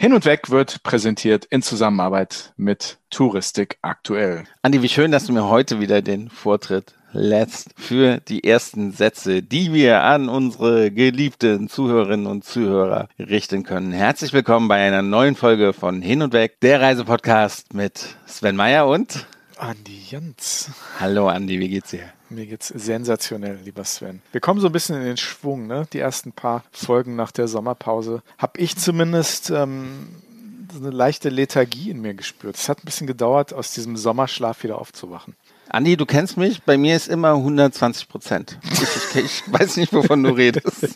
Hin und Weg wird präsentiert in Zusammenarbeit mit Touristik aktuell. Andi, wie schön, dass du mir heute wieder den Vortritt lässt für die ersten Sätze, die wir an unsere geliebten Zuhörerinnen und Zuhörer richten können. Herzlich willkommen bei einer neuen Folge von Hin und Weg, der Reisepodcast mit Sven Meyer und Andi Jans. Hallo Andi, wie geht's dir? Mir geht's sensationell, lieber Sven. Wir kommen so ein bisschen in den Schwung, ne? Die ersten paar Folgen nach der Sommerpause. Hab ich zumindest ähm, eine leichte Lethargie in mir gespürt. Es hat ein bisschen gedauert, aus diesem Sommerschlaf wieder aufzuwachen. Andi, du kennst mich, bei mir ist immer 120 Prozent. Ich, ich, ich weiß nicht, wovon du redest.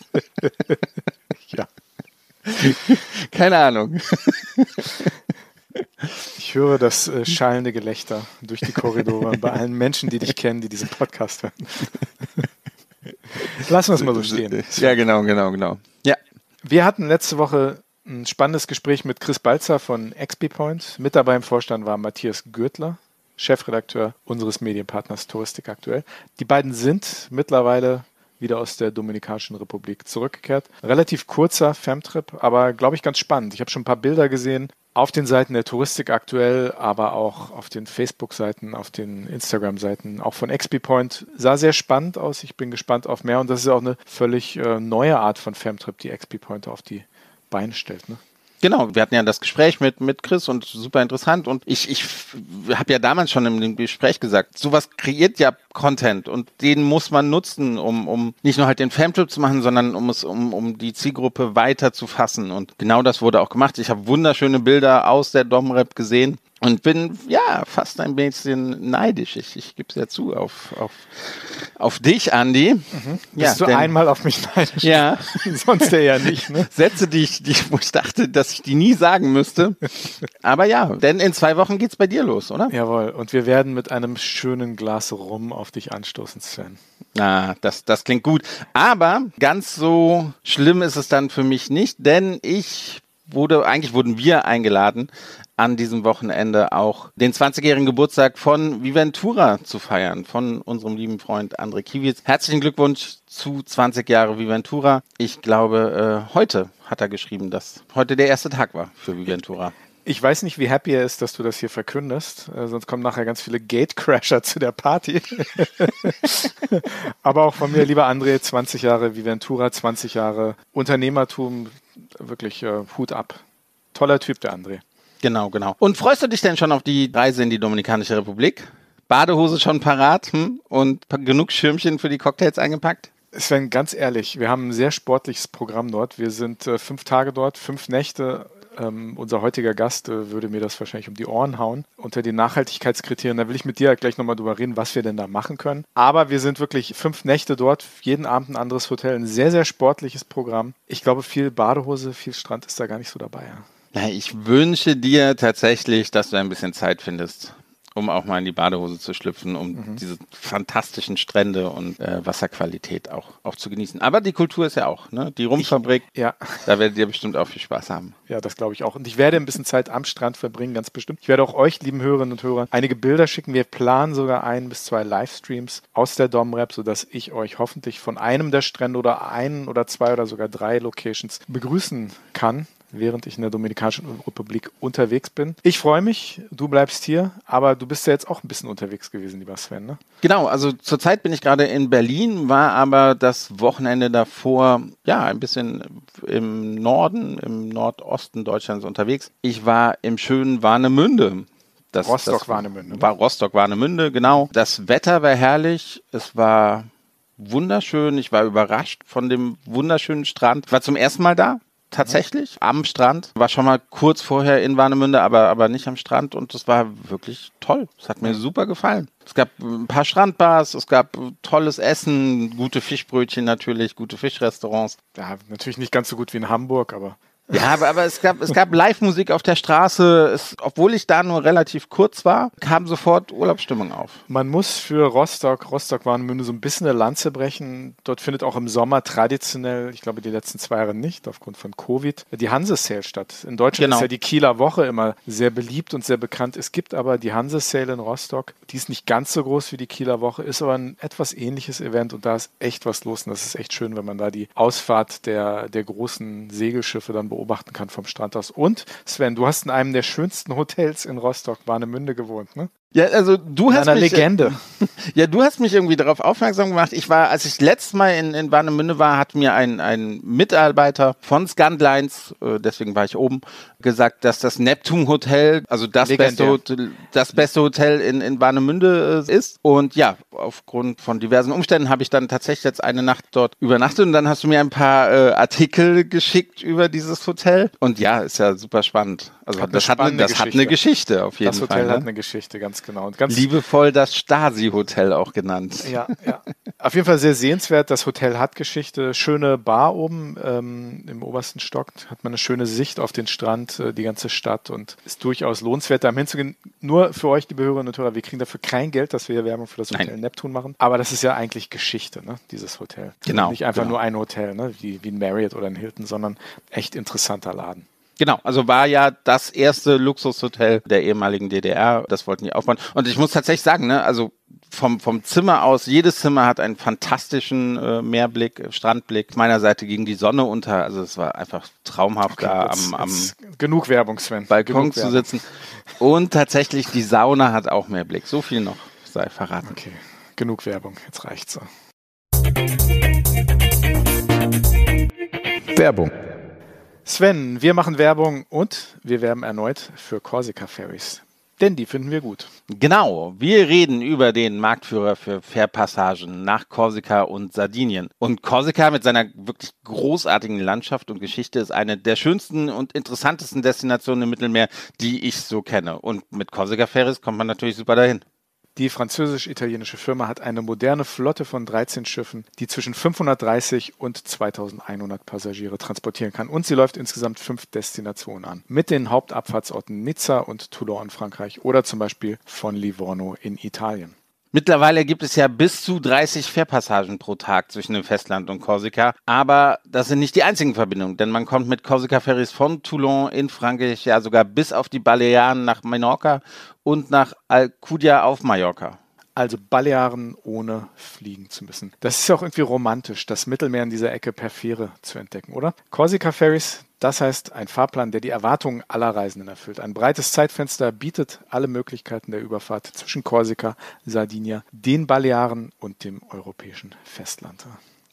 ja. Keine Ahnung. Ich höre das äh, schallende Gelächter durch die Korridore bei allen Menschen, die dich kennen, die diesen Podcast hören. Lassen wir es mal so stehen. Ja, genau, genau, genau. Ja. Wir hatten letzte Woche ein spannendes Gespräch mit Chris Balzer von XP Point. Mit dabei im Vorstand war Matthias Gürtler, Chefredakteur unseres Medienpartners Touristik aktuell. Die beiden sind mittlerweile wieder aus der Dominikanischen Republik zurückgekehrt. Relativ kurzer Femtrip, aber glaube ich ganz spannend. Ich habe schon ein paar Bilder gesehen auf den Seiten der Touristik aktuell, aber auch auf den Facebook-Seiten, auf den Instagram-Seiten, auch von XP Point. Sah sehr spannend aus. Ich bin gespannt auf mehr und das ist auch eine völlig äh, neue Art von Femtrip, die XP Point auf die Beine stellt. Ne? Genau, wir hatten ja das Gespräch mit, mit Chris und super interessant. Und ich, ich habe ja damals schon im Gespräch gesagt, sowas kreiert ja Content und den muss man nutzen, um, um nicht nur halt den Famtrip zu machen, sondern um es, um, um die Zielgruppe weiter zu fassen. Und genau das wurde auch gemacht. Ich habe wunderschöne Bilder aus der Domrep gesehen und bin ja fast ein bisschen neidisch. Ich, ich gebe es ja zu auf, auf, auf dich, Andi. Mhm. Ja, Bist du denn, einmal auf mich neidisch? Ja. Sonst eher nicht. Ne? Sätze, die ich, die, wo ich dachte, dass ich die nie sagen müsste. Aber ja, denn in zwei Wochen geht es bei dir los, oder? Jawohl. Und wir werden mit einem schönen Glas Rum auf dich anstoßen, Sven. Ah, das, das klingt gut. Aber ganz so schlimm ist es dann für mich nicht, denn ich wurde, eigentlich wurden wir eingeladen, an diesem Wochenende auch den 20-jährigen Geburtstag von Viventura zu feiern, von unserem lieben Freund André Kiewitz. Herzlichen Glückwunsch zu 20 Jahre Viventura. Ich glaube, äh, heute hat er geschrieben, dass heute der erste Tag war für Viventura. Ich weiß nicht, wie happy er ist, dass du das hier verkündest. Äh, sonst kommen nachher ganz viele Gatecrasher zu der Party. Aber auch von mir, lieber André, 20 Jahre Viventura, 20 Jahre Unternehmertum. Wirklich äh, Hut ab. Toller Typ, der André. Genau, genau. Und freust du dich denn schon auf die Reise in die Dominikanische Republik? Badehose schon parat hm? und genug Schirmchen für die Cocktails eingepackt? Sven, ganz ehrlich, wir haben ein sehr sportliches Programm dort. Wir sind äh, fünf Tage dort, fünf Nächte. Ähm, unser heutiger Gast äh, würde mir das wahrscheinlich um die Ohren hauen. Unter den Nachhaltigkeitskriterien, da will ich mit dir gleich nochmal drüber reden, was wir denn da machen können. Aber wir sind wirklich fünf Nächte dort, jeden Abend ein anderes Hotel, ein sehr, sehr sportliches Programm. Ich glaube, viel Badehose, viel Strand ist da gar nicht so dabei. Ja. Ich wünsche dir tatsächlich, dass du ein bisschen Zeit findest, um auch mal in die Badehose zu schlüpfen, um mhm. diese fantastischen Strände und äh, Wasserqualität auch, auch zu genießen. Aber die Kultur ist ja auch, ne? Die Rumfabrik, ich, ja. da werdet ihr bestimmt auch viel Spaß haben. Ja, das glaube ich auch. Und ich werde ein bisschen Zeit am Strand verbringen, ganz bestimmt. Ich werde auch euch, lieben Hörerinnen und Hörer, einige Bilder schicken. Wir planen sogar ein bis zwei Livestreams aus der Domrep, sodass ich euch hoffentlich von einem der Strände oder einen oder zwei oder sogar drei Locations begrüßen kann während ich in der Dominikanischen Republik unterwegs bin. Ich freue mich, du bleibst hier, aber du bist ja jetzt auch ein bisschen unterwegs gewesen, lieber Sven, ne? Genau, also zurzeit bin ich gerade in Berlin, war aber das Wochenende davor, ja, ein bisschen im Norden, im Nordosten Deutschlands unterwegs. Ich war im schönen Warnemünde. Das, Rostock-Warnemünde. Ne? War Rostock-Warnemünde, genau. Das Wetter war herrlich, es war wunderschön. Ich war überrascht von dem wunderschönen Strand. Ich war zum ersten Mal da tatsächlich am Strand. War schon mal kurz vorher in Warnemünde, aber, aber nicht am Strand und es war wirklich toll. Es hat mir super gefallen. Es gab ein paar Strandbars, es gab tolles Essen, gute Fischbrötchen natürlich, gute Fischrestaurants. Ja, natürlich nicht ganz so gut wie in Hamburg, aber ja, aber, aber es gab, es gab Live-Musik auf der Straße. Es, obwohl ich da nur relativ kurz war, kam sofort Urlaubsstimmung auf. Man muss für Rostock, Rostock Warnemünde so ein bisschen eine Lanze brechen. Dort findet auch im Sommer traditionell, ich glaube die letzten zwei Jahre nicht, aufgrund von Covid, die Hanse-Sale statt. In Deutschland genau. ist ja die Kieler Woche immer sehr beliebt und sehr bekannt. Es gibt aber die Hanse-Sale in Rostock. Die ist nicht ganz so groß wie die Kieler Woche, ist aber ein etwas ähnliches Event und da ist echt was los. Und das ist echt schön, wenn man da die Ausfahrt der, der großen Segelschiffe dann beobachten kann vom Strand aus. Und Sven, du hast in einem der schönsten Hotels in Rostock, Warnemünde, gewohnt, ne? Ja, also du hast Einer mich, Legende. Ja, du hast mich irgendwie darauf aufmerksam gemacht. Ich war, als ich letztes Mal in, in Warnemünde war, hat mir ein, ein Mitarbeiter von Scandlines, äh, deswegen war ich oben, gesagt, dass das Neptun Hotel, also das beste Legendär. Hotel, das beste Hotel in, in Warnemünde äh, ist. Und ja, aufgrund von diversen Umständen habe ich dann tatsächlich jetzt eine Nacht dort übernachtet und dann hast du mir ein paar äh, Artikel geschickt über dieses Hotel. Und ja, ist ja super spannend. Also Hat eine das, hat, eine, das hat eine Geschichte. Geschichte auf jeden Das Hotel Fall. hat Ne? eine Geschichte, ganz genau. Und ganz Liebevoll das Stasi-Hotel auch genannt. Ja, ja. Auf jeden Fall sehr sehenswert. Das Hotel hat Geschichte. Schöne Bar oben ähm, im obersten Stock. Hat man eine schöne Sicht auf den Strand, äh, die ganze Stadt und ist durchaus lohnenswert, da hinzugehen. Nur für euch, liebe Hörerinnen und Hörer, wir kriegen dafür kein Geld, dass wir hier Werbung für das Hotel Nein. Neptun machen. Aber das ist ja eigentlich Geschichte, ne? dieses Hotel. Genau, Nicht einfach genau. nur ein Hotel, ne? wie, wie ein Marriott oder ein Hilton, sondern echt interessanter Laden. Genau, also war ja das erste Luxushotel der ehemaligen DDR. Das wollten die aufbauen. Und ich muss tatsächlich sagen, ne, also vom, vom Zimmer aus, jedes Zimmer hat einen fantastischen äh, Meerblick, äh, Strandblick. Meiner Seite ging die Sonne unter. Also es war einfach traumhaft da Jetzt- am, am jetzt genug Werbung, Sven. Balkon genug zu Werbung. sitzen. Und tatsächlich die Sauna hat auch Meerblick. So viel noch sei verraten. Okay, genug Werbung. Jetzt reicht's so. Werbung. Sven, wir machen Werbung und wir werben erneut für Corsica Ferries. Denn die finden wir gut. Genau, wir reden über den Marktführer für Fährpassagen nach Korsika und Sardinien. Und Korsika mit seiner wirklich großartigen Landschaft und Geschichte ist eine der schönsten und interessantesten Destinationen im Mittelmeer, die ich so kenne. Und mit Korsika Ferries kommt man natürlich super dahin. Die französisch-italienische Firma hat eine moderne Flotte von 13 Schiffen, die zwischen 530 und 2100 Passagiere transportieren kann. Und sie läuft insgesamt fünf Destinationen an. Mit den Hauptabfahrtsorten Nizza und Toulon in Frankreich oder zum Beispiel von Livorno in Italien. Mittlerweile gibt es ja bis zu 30 Fährpassagen pro Tag zwischen dem Festland und Korsika. Aber das sind nicht die einzigen Verbindungen, denn man kommt mit Korsika-Ferries von Toulon in Frankreich ja sogar bis auf die Balearen nach Menorca und nach Alcudia auf Mallorca. Also Balearen ohne fliegen zu müssen. Das ist ja auch irgendwie romantisch, das Mittelmeer in dieser Ecke per Fähre zu entdecken, oder? Corsica Ferries, das heißt ein Fahrplan, der die Erwartungen aller Reisenden erfüllt. Ein breites Zeitfenster bietet alle Möglichkeiten der Überfahrt zwischen Korsika, Sardinia, den Balearen und dem europäischen Festland.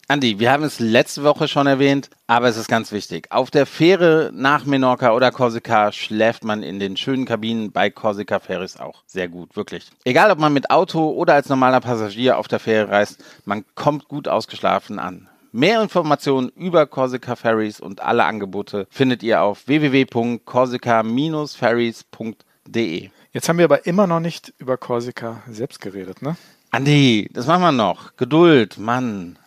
Andi, wir haben es letzte Woche schon erwähnt, aber es ist ganz wichtig. Auf der Fähre nach Menorca oder Korsika schläft man in den schönen Kabinen bei Korsika Ferries auch sehr gut, wirklich. Egal, ob man mit Auto oder als normaler Passagier auf der Fähre reist, man kommt gut ausgeschlafen an. Mehr Informationen über Korsika Ferries und alle Angebote findet ihr auf www.korsika-ferries.de. Jetzt haben wir aber immer noch nicht über Korsika selbst geredet, ne? Andi, das machen wir noch. Geduld, Mann.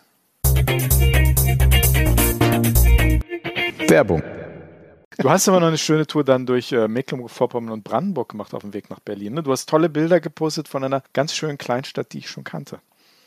Werbung. Du hast aber noch eine schöne Tour dann durch äh, Mecklenburg-Vorpommern und Brandenburg gemacht auf dem Weg nach Berlin. Ne? Du hast tolle Bilder gepostet von einer ganz schönen Kleinstadt, die ich schon kannte.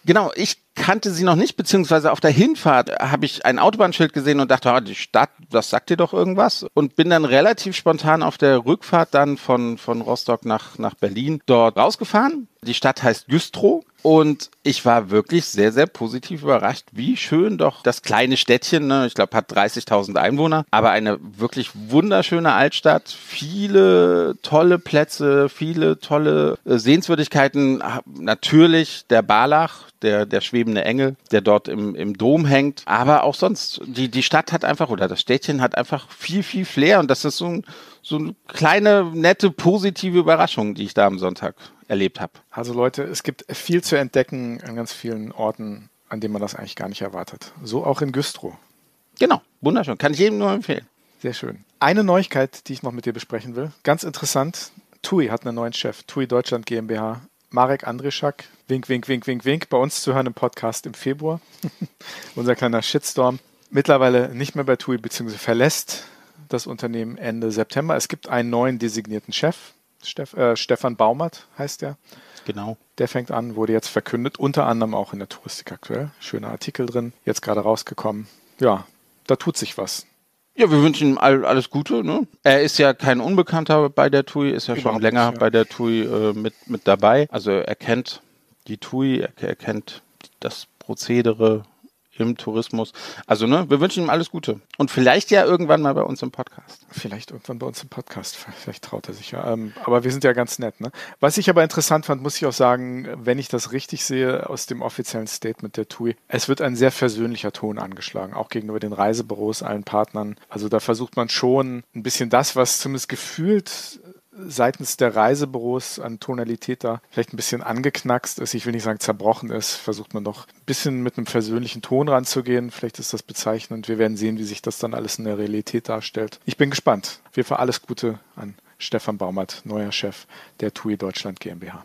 Genau, ich kannte sie noch nicht, beziehungsweise auf der Hinfahrt habe ich ein Autobahnschild gesehen und dachte, ah, die Stadt, das sagt dir doch irgendwas. Und bin dann relativ spontan auf der Rückfahrt dann von, von Rostock nach, nach Berlin dort rausgefahren. Die Stadt heißt Güstrow und ich war wirklich sehr, sehr positiv überrascht, wie schön doch das kleine Städtchen, ne, ich glaube, hat 30.000 Einwohner, aber eine wirklich wunderschöne Altstadt, viele tolle Plätze, viele tolle äh, Sehenswürdigkeiten, natürlich der Barlach, der, der schwebende Engel, der dort im, im Dom hängt, aber auch sonst, die, die Stadt hat einfach, oder das Städtchen hat einfach viel, viel Flair und das ist so, ein, so eine kleine, nette, positive Überraschung, die ich da am Sonntag erlebt habe. Also Leute, es gibt viel zu entdecken an ganz vielen Orten, an denen man das eigentlich gar nicht erwartet. So auch in Güstrow. Genau, wunderschön, kann ich jedem nur empfehlen. Sehr schön. Eine Neuigkeit, die ich noch mit dir besprechen will. Ganz interessant. TUI hat einen neuen Chef. TUI Deutschland GmbH. Marek Andrischak. Wink, wink, wink, wink, wink. Bei uns zu hören im Podcast im Februar. Unser kleiner Shitstorm. Mittlerweile nicht mehr bei TUI, beziehungsweise verlässt das Unternehmen Ende September. Es gibt einen neuen designierten Chef. Steff, äh, Stefan Baumert heißt der. Genau. Der fängt an, wurde jetzt verkündet, unter anderem auch in der Touristik aktuell. Schöner Artikel drin, jetzt gerade rausgekommen. Ja, da tut sich was. Ja, wir wünschen ihm all, alles Gute. Ne? Er ist ja kein Unbekannter bei der TUI, ist ja schon Überhaupt länger nicht, ja. bei der TUI äh, mit, mit dabei. Also er kennt die TUI, er, er kennt das Prozedere im Tourismus. Also, ne, wir wünschen ihm alles Gute. Und vielleicht ja irgendwann mal bei uns im Podcast. Vielleicht irgendwann bei uns im Podcast. Vielleicht traut er sich ja. Ähm, aber wir sind ja ganz nett. Ne? Was ich aber interessant fand, muss ich auch sagen, wenn ich das richtig sehe aus dem offiziellen Statement der TUI, es wird ein sehr versöhnlicher Ton angeschlagen, auch gegenüber den Reisebüros, allen Partnern. Also da versucht man schon ein bisschen das, was zumindest gefühlt seitens der Reisebüros an Tonalität da vielleicht ein bisschen angeknackst ist, ich will nicht sagen zerbrochen ist, versucht man doch ein bisschen mit einem versöhnlichen Ton ranzugehen. Vielleicht ist das bezeichnend. Wir werden sehen, wie sich das dann alles in der Realität darstellt. Ich bin gespannt. Wir für alles Gute an Stefan Baumert, neuer Chef der TUI Deutschland GmbH.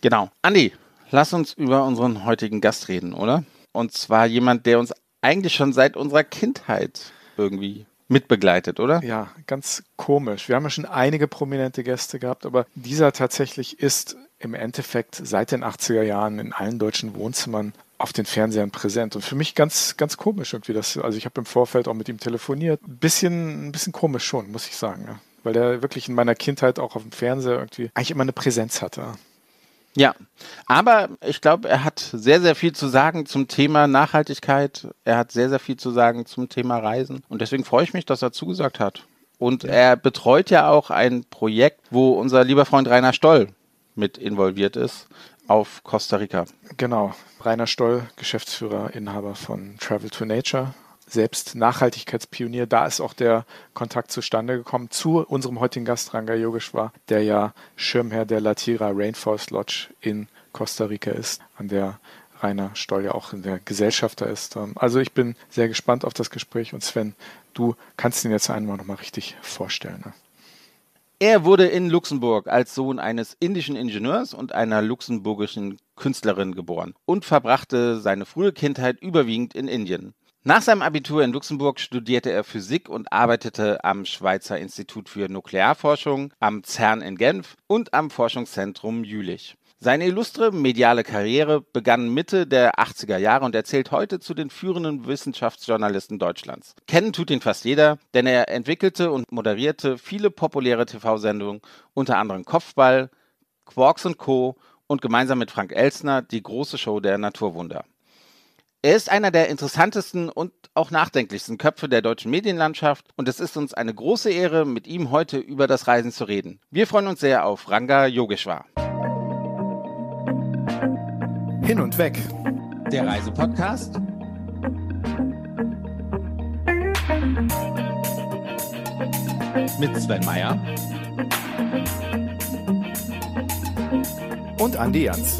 Genau. Andi, lass uns über unseren heutigen Gast reden, oder? Und zwar jemand, der uns eigentlich schon seit unserer Kindheit irgendwie mitbegleitet, oder? Ja, ganz komisch. Wir haben ja schon einige prominente Gäste gehabt, aber dieser tatsächlich ist im Endeffekt seit den 80er Jahren in allen deutschen Wohnzimmern auf den Fernsehern präsent. Und für mich ganz, ganz komisch irgendwie. Das, also ich habe im Vorfeld auch mit ihm telefoniert. Ein bisschen, ein bisschen komisch schon, muss ich sagen. Ja. Weil der wirklich in meiner Kindheit auch auf dem Fernseher irgendwie eigentlich immer eine Präsenz hatte. Ja, aber ich glaube, er hat sehr, sehr viel zu sagen zum Thema Nachhaltigkeit. Er hat sehr, sehr viel zu sagen zum Thema Reisen. Und deswegen freue ich mich, dass er zugesagt hat. Und ja. er betreut ja auch ein Projekt, wo unser lieber Freund Rainer Stoll mit involviert ist auf Costa Rica. Genau. Rainer Stoll, Geschäftsführer, Inhaber von Travel to Nature, selbst Nachhaltigkeitspionier. Da ist auch der Kontakt zustande gekommen zu unserem heutigen Gast Ranga Yogeshwar, der ja Schirmherr der Latira Rainforest Lodge in Costa Rica ist, an der Rainer Stoll ja auch in der Gesellschafter ist. Ähm, also ich bin sehr gespannt auf das Gespräch und Sven, du kannst ihn jetzt einmal nochmal richtig vorstellen. Ne? Er wurde in Luxemburg als Sohn eines indischen Ingenieurs und einer luxemburgischen Künstlerin geboren und verbrachte seine frühe Kindheit überwiegend in Indien. Nach seinem Abitur in Luxemburg studierte er Physik und arbeitete am Schweizer Institut für Nuklearforschung, am CERN in Genf und am Forschungszentrum Jülich. Seine illustre mediale Karriere begann Mitte der 80er Jahre und er zählt heute zu den führenden Wissenschaftsjournalisten Deutschlands. Kennen tut ihn fast jeder, denn er entwickelte und moderierte viele populäre TV-Sendungen, unter anderem Kopfball, Quarks Co. und gemeinsam mit Frank Elsner die große Show der Naturwunder. Er ist einer der interessantesten und auch nachdenklichsten Köpfe der deutschen Medienlandschaft und es ist uns eine große Ehre, mit ihm heute über das Reisen zu reden. Wir freuen uns sehr auf Ranga Yogeshwar. Hin und weg. Der Reisepodcast. Mit Sven Meyer. Und Andi Jans.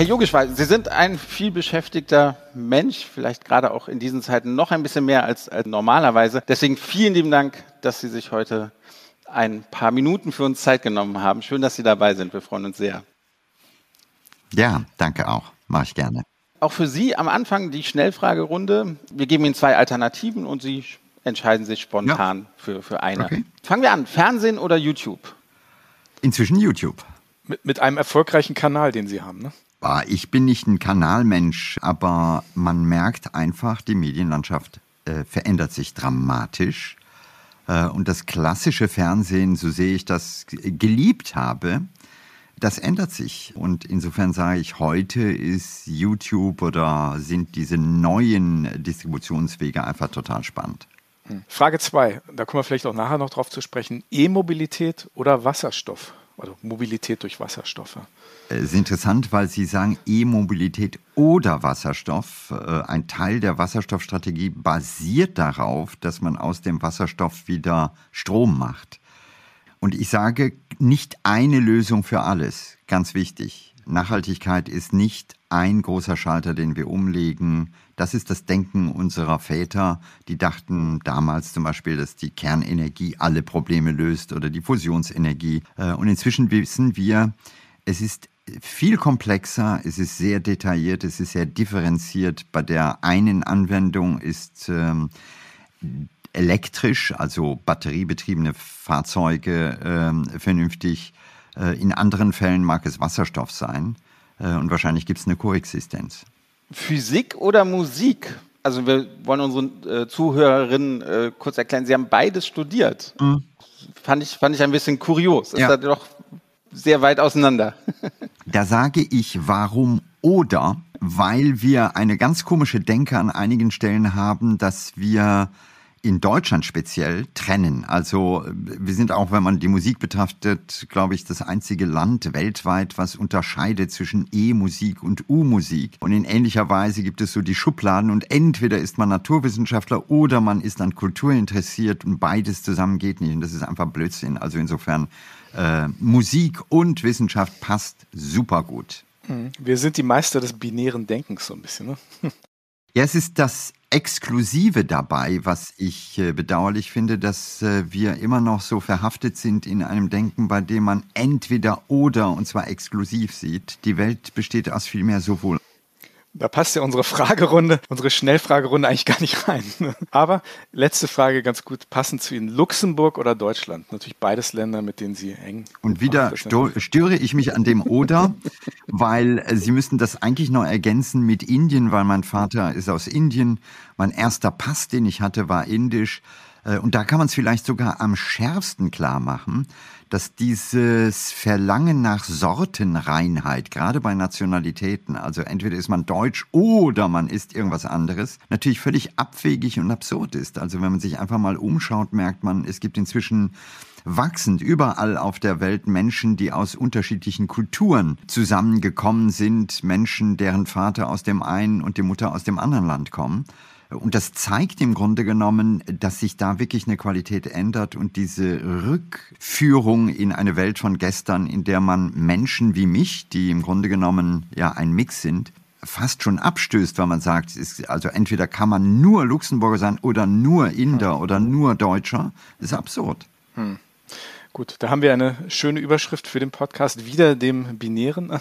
Herr Yogeshwar, Sie sind ein vielbeschäftigter Mensch, vielleicht gerade auch in diesen Zeiten noch ein bisschen mehr als, als normalerweise. Deswegen vielen lieben Dank, dass Sie sich heute ein paar Minuten für uns Zeit genommen haben. Schön, dass Sie dabei sind. Wir freuen uns sehr. Ja, danke auch. Mache ich gerne. Auch für Sie am Anfang die Schnellfragerunde. Wir geben Ihnen zwei Alternativen und Sie entscheiden sich spontan ja. für, für eine. Okay. Fangen wir an. Fernsehen oder YouTube? Inzwischen YouTube. Mit, mit einem erfolgreichen Kanal, den Sie haben, ne? Ich bin nicht ein Kanalmensch, aber man merkt einfach, die Medienlandschaft äh, verändert sich dramatisch. Äh, und das klassische Fernsehen, so sehe ich das, geliebt habe, das ändert sich. Und insofern sage ich, heute ist YouTube oder sind diese neuen Distributionswege einfach total spannend. Hm. Frage 2, da kommen wir vielleicht auch nachher noch drauf zu sprechen. E-Mobilität oder Wasserstoff? Also Mobilität durch Wasserstoffe. Es ist interessant, weil Sie sagen E-Mobilität oder Wasserstoff. Äh, ein Teil der Wasserstoffstrategie basiert darauf, dass man aus dem Wasserstoff wieder Strom macht. Und ich sage, nicht eine Lösung für alles. Ganz wichtig. Nachhaltigkeit ist nicht ein großer Schalter, den wir umlegen. Das ist das Denken unserer Väter, die dachten damals zum Beispiel, dass die Kernenergie alle Probleme löst oder die Fusionsenergie. Äh, und inzwischen wissen wir, es ist viel komplexer, es ist sehr detailliert, es ist sehr differenziert. Bei der einen Anwendung ist ähm, elektrisch, also batteriebetriebene Fahrzeuge ähm, vernünftig. Äh, in anderen Fällen mag es Wasserstoff sein äh, und wahrscheinlich gibt es eine Koexistenz. Physik oder Musik? also wir wollen unseren äh, Zuhörerinnen äh, kurz erklären, Sie haben beides studiert. Mhm. Fand, ich, fand ich ein bisschen kurios. Ist ja. da doch sehr weit auseinander. Da sage ich, warum oder, weil wir eine ganz komische Denke an einigen Stellen haben, dass wir in Deutschland speziell trennen. Also wir sind auch, wenn man die Musik betrachtet, glaube ich, das einzige Land weltweit, was unterscheidet zwischen E-Musik und U-Musik. Und in ähnlicher Weise gibt es so die Schubladen und entweder ist man Naturwissenschaftler oder man ist an Kultur interessiert und beides zusammen geht nicht. Und das ist einfach Blödsinn. Also insofern äh, Musik und Wissenschaft passt super gut. Mhm. Wir sind die Meister des binären Denkens so ein bisschen. Ne? Ja, es ist das Exklusive dabei, was ich äh, bedauerlich finde, dass äh, wir immer noch so verhaftet sind in einem Denken, bei dem man entweder oder und zwar exklusiv sieht. Die Welt besteht aus viel mehr sowohl da passt ja unsere Fragerunde, unsere Schnellfragerunde eigentlich gar nicht rein. Aber letzte Frage ganz gut passend zu Ihnen. Luxemburg oder Deutschland? Natürlich beides Länder, mit denen Sie eng. Und wieder störe ich mich an dem oder, weil äh, Sie müssten das eigentlich noch ergänzen mit Indien, weil mein Vater ist aus Indien. Mein erster Pass, den ich hatte, war indisch. Äh, und da kann man es vielleicht sogar am schärfsten klar machen dass dieses Verlangen nach Sortenreinheit, gerade bei Nationalitäten, also entweder ist man deutsch oder man ist irgendwas anderes, natürlich völlig abwegig und absurd ist. Also wenn man sich einfach mal umschaut, merkt man, es gibt inzwischen wachsend überall auf der Welt Menschen, die aus unterschiedlichen Kulturen zusammengekommen sind, Menschen, deren Vater aus dem einen und die Mutter aus dem anderen Land kommen. Und das zeigt im Grunde genommen, dass sich da wirklich eine Qualität ändert und diese Rückführung in eine Welt von gestern, in der man Menschen wie mich, die im Grunde genommen ja ein Mix sind, fast schon abstößt, weil man sagt, ist, also entweder kann man nur Luxemburger sein oder nur Inder hm. oder nur Deutscher. Ist absurd. Hm. Gut, da haben wir eine schöne Überschrift für den Podcast, wieder dem Binären.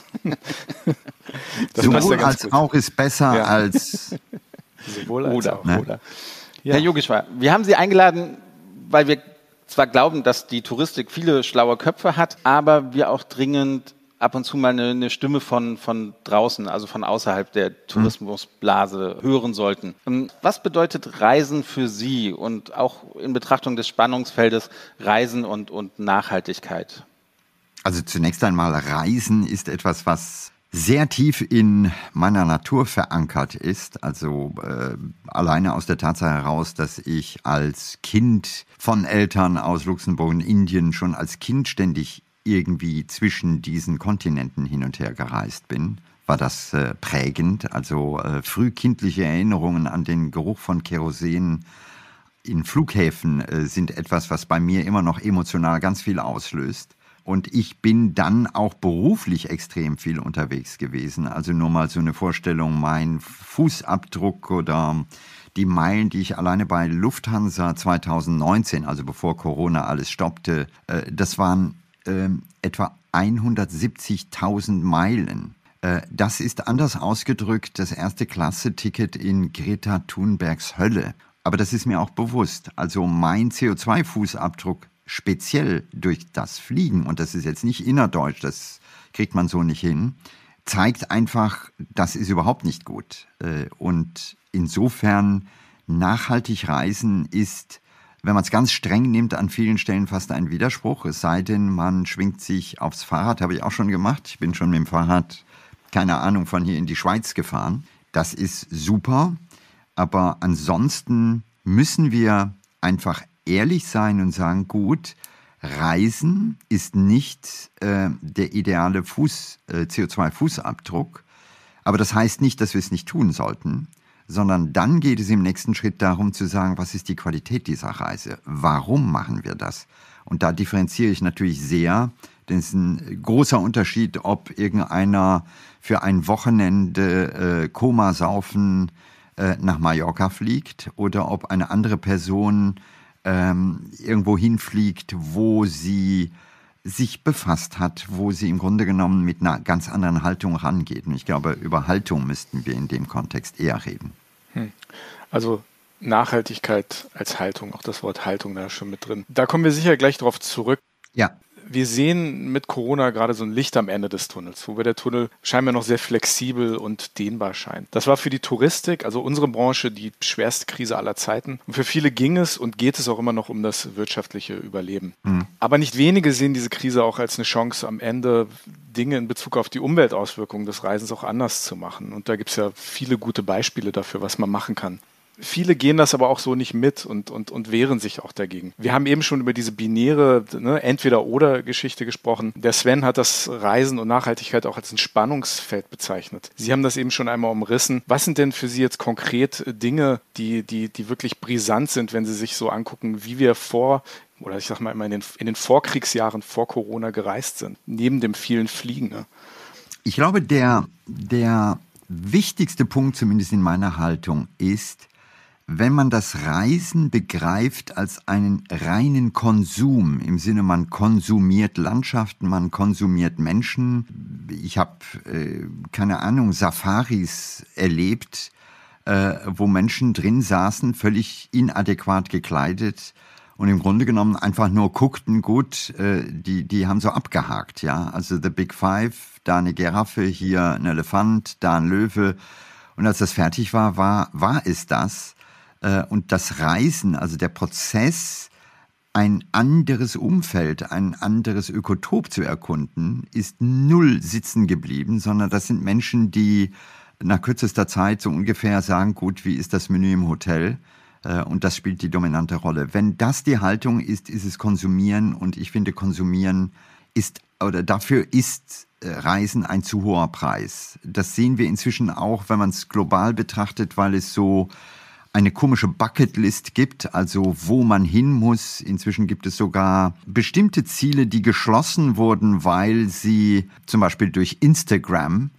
das Sowohl ja als gut. auch ist besser ja. als Sowohl als oder, auch. Ne? Oder. Ja. Herr Yogeshwar, wir haben Sie eingeladen, weil wir zwar glauben, dass die Touristik viele schlaue Köpfe hat, aber wir auch dringend ab und zu mal eine, eine Stimme von, von draußen, also von außerhalb der Tourismusblase hören sollten. Ähm, was bedeutet Reisen für Sie und auch in Betrachtung des Spannungsfeldes Reisen und, und Nachhaltigkeit? Also zunächst einmal Reisen ist etwas, was sehr tief in meiner Natur verankert ist. Also äh, alleine aus der Tatsache heraus, dass ich als Kind von Eltern aus Luxemburg und Indien schon als Kind ständig irgendwie zwischen diesen Kontinenten hin und her gereist bin, war das äh, prägend. Also äh, frühkindliche Erinnerungen an den Geruch von Kerosin in Flughäfen äh, sind etwas, was bei mir immer noch emotional ganz viel auslöst. Und ich bin dann auch beruflich extrem viel unterwegs gewesen. Also nur mal so eine Vorstellung, mein Fußabdruck oder die Meilen, die ich alleine bei Lufthansa 2019, also bevor Corona alles stoppte, äh, das waren äh, etwa 170.000 Meilen. Äh, das ist anders ausgedrückt das erste Klasse-Ticket in Greta Thunbergs Hölle. Aber das ist mir auch bewusst. Also mein CO2-Fußabdruck speziell durch das Fliegen, und das ist jetzt nicht innerdeutsch, das kriegt man so nicht hin, zeigt einfach, das ist überhaupt nicht gut. Äh, und insofern nachhaltig reisen ist, wenn man es ganz streng nimmt, an vielen Stellen fast ein Widerspruch. Es sei denn, man schwingt sich aufs Fahrrad, habe ich auch schon gemacht. Ich bin schon mit dem Fahrrad, keine Ahnung, von hier in die Schweiz gefahren. Das ist super. Aber ansonsten müssen wir einfach ehrlich sein und sagen, gut, Reisen ist nicht äh, der ideale Fuß, äh, CO2-Fußabdruck, aber das heißt nicht, dass wir es nicht tun sollten, sondern dann geht es im nächsten Schritt darum zu sagen, was ist die Qualität dieser Reise? Warum machen wir das? Und da differenziere ich natürlich sehr, denn es ist ein großer Unterschied, ob irgendeiner für ein Wochenende äh, Koma saufen äh, nach Mallorca fliegt oder ob eine andere Person ähm, irgendwo hinfliegt, wo sie sich befasst hat, wo sie im Grunde genommen mit einer ganz anderen Haltung rangeht. Und ich glaube, über Haltung müssten wir in dem Kontext eher reden. Hm. Also Nachhaltigkeit als Haltung, auch das Wort Haltung da schon mit drin. Da kommen wir sicher gleich drauf zurück. Ja. Wir sehen mit Corona gerade so ein Licht am Ende des Tunnels, wo der Tunnel scheinbar noch sehr flexibel und dehnbar scheint. Das war für die Touristik, also unsere Branche, die schwerste Krise aller Zeiten. Und für viele ging es und geht es auch immer noch um das wirtschaftliche Überleben. Mhm. Aber nicht wenige sehen diese Krise auch als eine Chance, am Ende Dinge in Bezug auf die Umweltauswirkungen des Reisens auch anders zu machen. Und da gibt es ja viele gute Beispiele dafür, was man machen kann. Viele gehen das aber auch so nicht mit und, und, und wehren sich auch dagegen. Wir haben eben schon über diese binäre ne, Entweder-Oder-Geschichte gesprochen. Der Sven hat das Reisen und Nachhaltigkeit auch als ein Spannungsfeld bezeichnet. Sie haben das eben schon einmal umrissen. Was sind denn für Sie jetzt konkret Dinge, die, die, die wirklich brisant sind, wenn Sie sich so angucken, wie wir vor oder ich sag mal immer in den, in den Vorkriegsjahren vor Corona gereist sind, neben dem vielen Fliegen? Ne? Ich glaube, der, der wichtigste Punkt, zumindest in meiner Haltung, ist, wenn man das Reisen begreift als einen reinen Konsum, im Sinne man konsumiert Landschaften, man konsumiert Menschen. Ich habe, äh, keine Ahnung, Safaris erlebt, äh, wo Menschen drin saßen, völlig inadäquat gekleidet und im Grunde genommen einfach nur guckten, gut, äh, die, die haben so abgehakt, ja. Also The Big Five, da eine Giraffe, hier ein Elefant, da ein Löwe. Und als das fertig war, war, war es das. Äh, und das Reisen, also der Prozess, ein anderes Umfeld, ein anderes Ökotop zu erkunden, ist null sitzen geblieben, sondern das sind Menschen, die nach kürzester Zeit so ungefähr sagen, gut, wie ist das Menü im Hotel? Äh, und das spielt die dominante Rolle. Wenn das die Haltung ist, ist es Konsumieren und ich finde, Konsumieren ist oder dafür ist äh, Reisen ein zu hoher Preis. Das sehen wir inzwischen auch, wenn man es global betrachtet, weil es so eine komische Bucketlist gibt, also wo man hin muss. Inzwischen gibt es sogar bestimmte Ziele, die geschlossen wurden, weil sie zum Beispiel durch Instagram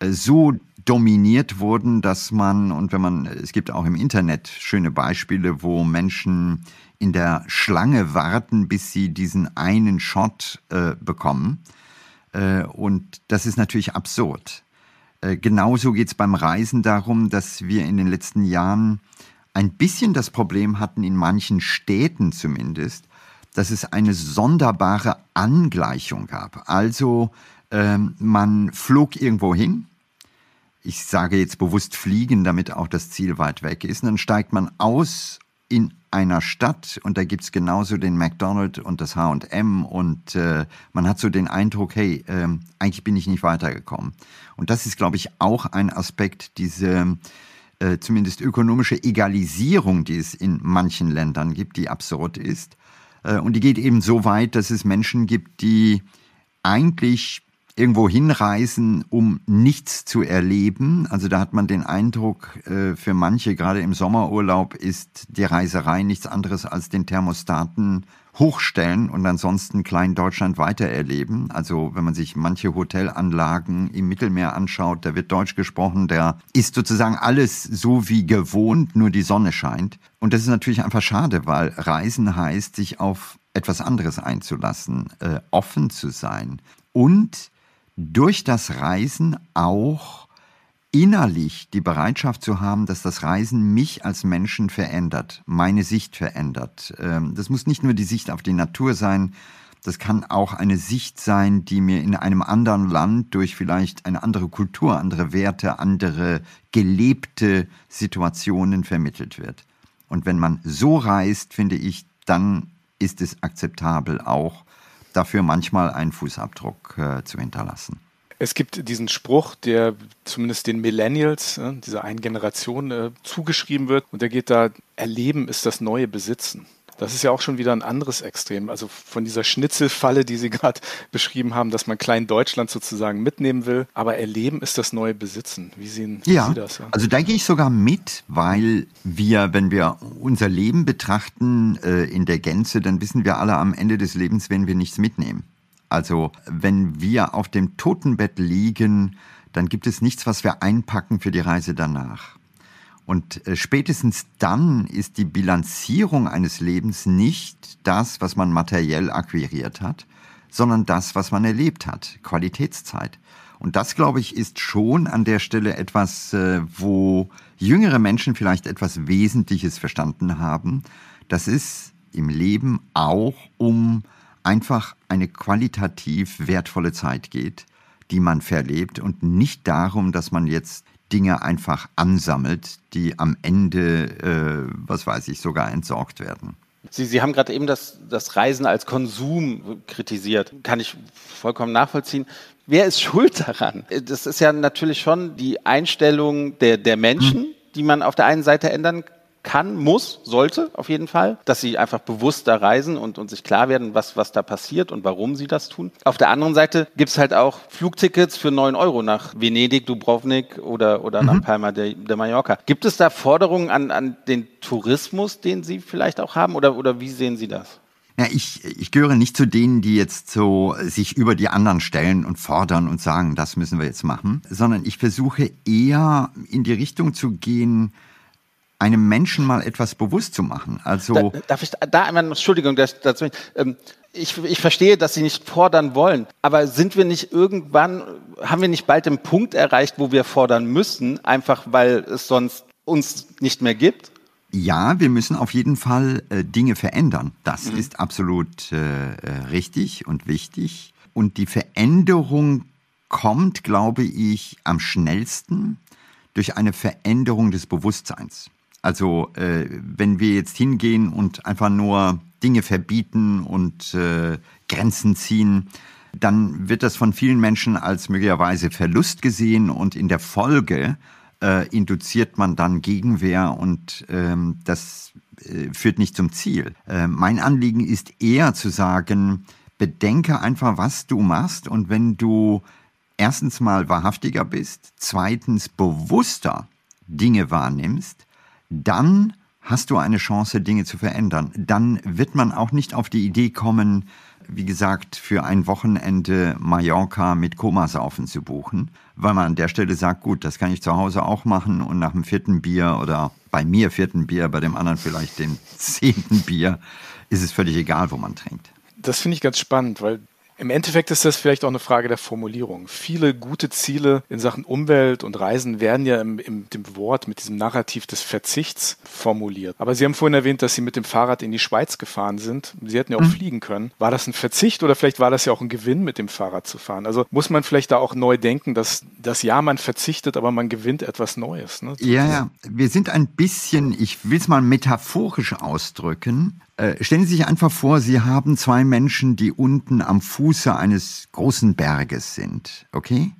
äh, so dominiert wurden, dass man, und wenn man, es gibt auch im Internet schöne Beispiele, wo Menschen in der Schlange warten, bis sie diesen einen Shot äh, bekommen. Äh, und das ist natürlich absurd. Äh, genauso geht es beim Reisen darum, dass wir in den letzten Jahren ein bisschen das Problem hatten, in manchen Städten zumindest, dass es eine sonderbare Angleichung gab. Also ähm, man flog irgendwo hin, ich sage jetzt bewusst fliegen, damit auch das Ziel weit weg ist, und dann steigt man aus in einer Stadt und da gibt es genauso den McDonald's und das HM und äh, man hat so den Eindruck, hey, äh, eigentlich bin ich nicht weitergekommen. Und das ist, glaube ich, auch ein Aspekt, diese äh, zumindest ökonomische Egalisierung, die es in manchen Ländern gibt, die absurd ist. Äh, und die geht eben so weit, dass es Menschen gibt, die eigentlich irgendwo hinreisen, um nichts zu erleben. Also da hat man den Eindruck, äh, für manche, gerade im Sommerurlaub, ist die Reiserei nichts anderes als den Thermostaten hochstellen und ansonsten klein Deutschland weitererleben. Also wenn man sich manche Hotelanlagen im Mittelmeer anschaut, da wird Deutsch gesprochen, da ist sozusagen alles so wie gewohnt, nur die Sonne scheint. Und das ist natürlich einfach schade, weil Reisen heißt, sich auf etwas anderes einzulassen, äh, offen zu sein und durch das Reisen auch innerlich die Bereitschaft zu haben, dass das Reisen mich als Menschen verändert, meine Sicht verändert. Ähm, das muss nicht nur die Sicht auf die Natur sein, das kann auch eine Sicht sein, die mir in einem anderen Land durch vielleicht eine andere Kultur, andere Werte, andere gelebte Situationen vermittelt wird. Und wenn man so reist, finde ich, dann ist es akzeptabel auch dafür manchmal einen Fußabdruck äh, zu hinterlassen. Es gibt diesen Spruch, der zumindest den Millennials, äh, dieser einen Generation, äh, zugeschrieben wird. Und der geht da, Erleben ist das neue Besitzen. Das ist ja auch schon wieder ein anderes Extrem. Also von dieser Schnitzelfalle, die Sie gerade beschrieben haben, dass man Klein Deutschland sozusagen mitnehmen will. Aber Erleben ist das neue Besitzen. Wie sehen ja, Sie das? Ja? Also da gehe ich sogar mit, weil wir, wenn wir unser Leben betrachten äh, in der Gänze, dann wissen wir alle am Ende des Lebens, wenn wir nichts mitnehmen. Also wenn wir auf dem Totenbett liegen, dann gibt es nichts, was wir einpacken für die Reise danach. Und äh, spätestens dann ist die Bilanzierung eines Lebens nicht das, was man materiell akquiriert hat, sondern das, was man erlebt hat, Qualitätszeit. Und das, glaube ich, ist schon an der Stelle etwas, äh, wo jüngere Menschen vielleicht etwas Wesentliches verstanden haben. Das ist im Leben auch um einfach eine qualitativ wertvolle Zeit geht, die man verlebt und nicht darum, dass man jetzt Dinge einfach ansammelt, die am Ende, äh, was weiß ich, sogar entsorgt werden. Sie, Sie haben gerade eben das, das Reisen als Konsum kritisiert. Kann ich vollkommen nachvollziehen. Wer ist schuld daran? Das ist ja natürlich schon die Einstellung der, der Menschen, hm. die man auf der einen Seite ändern kann kann, muss, sollte auf jeden Fall, dass sie einfach bewusster reisen und, und sich klar werden, was, was da passiert und warum sie das tun. Auf der anderen Seite gibt es halt auch Flugtickets für 9 Euro nach Venedig, Dubrovnik oder, oder mhm. nach Palma de, de Mallorca. Gibt es da Forderungen an, an den Tourismus, den Sie vielleicht auch haben oder, oder wie sehen Sie das? Ja, ich, ich gehöre nicht zu denen, die jetzt so sich über die anderen stellen und fordern und sagen, das müssen wir jetzt machen, sondern ich versuche eher in die Richtung zu gehen, einem Menschen mal etwas bewusst zu machen. Also da, darf ich da einmal, Entschuldigung, dazu, ähm, ich, ich verstehe, dass Sie nicht fordern wollen, aber sind wir nicht irgendwann, haben wir nicht bald den Punkt erreicht, wo wir fordern müssen, einfach weil es sonst uns nicht mehr gibt? Ja, wir müssen auf jeden Fall äh, Dinge verändern. Das mhm. ist absolut äh, äh richtig und wichtig. Und die Veränderung kommt, glaube ich, am schnellsten durch eine Veränderung des Bewusstseins. Also äh, wenn wir jetzt hingehen und einfach nur Dinge verbieten und äh, Grenzen ziehen, dann wird das von vielen Menschen als möglicherweise Verlust gesehen und in der Folge äh, induziert man dann Gegenwehr und ähm, das äh, führt nicht zum Ziel. Äh, mein Anliegen ist eher zu sagen, bedenke einfach, was du machst und wenn du erstens mal wahrhaftiger bist, zweitens bewusster Dinge wahrnimmst, dann hast du eine Chance, Dinge zu verändern. Dann wird man auch nicht auf die Idee kommen, wie gesagt, für ein Wochenende Mallorca mit Komasaufen zu buchen, weil man an der Stelle sagt, gut, das kann ich zu Hause auch machen und nach dem vierten Bier oder bei mir vierten Bier, bei dem anderen vielleicht dem zehnten Bier, ist es völlig egal, wo man trinkt. Das finde ich ganz spannend, weil im Endeffekt ist das vielleicht auch eine Frage der Formulierung. Viele gute Ziele in Sachen Umwelt und Reisen werden ja im, im dem Wort, mit diesem Narrativ des Verzichts formuliert. Aber Sie haben vorhin erwähnt, dass Sie mit dem Fahrrad in die Schweiz gefahren sind. Sie hätten ja auch mhm. fliegen können. War das ein Verzicht oder vielleicht war das ja auch ein Gewinn, mit dem Fahrrad zu fahren? Also muss man vielleicht da auch neu denken, dass das ja man verzichtet, aber man gewinnt etwas Neues. Ne? Ja, ja. Wir sind ein bisschen, ich will es mal metaphorisch ausdrücken, äh, stellen Sie sich einfach vor, Sie haben zwei Menschen, die unten am Fuße eines großen Berges sind, okay?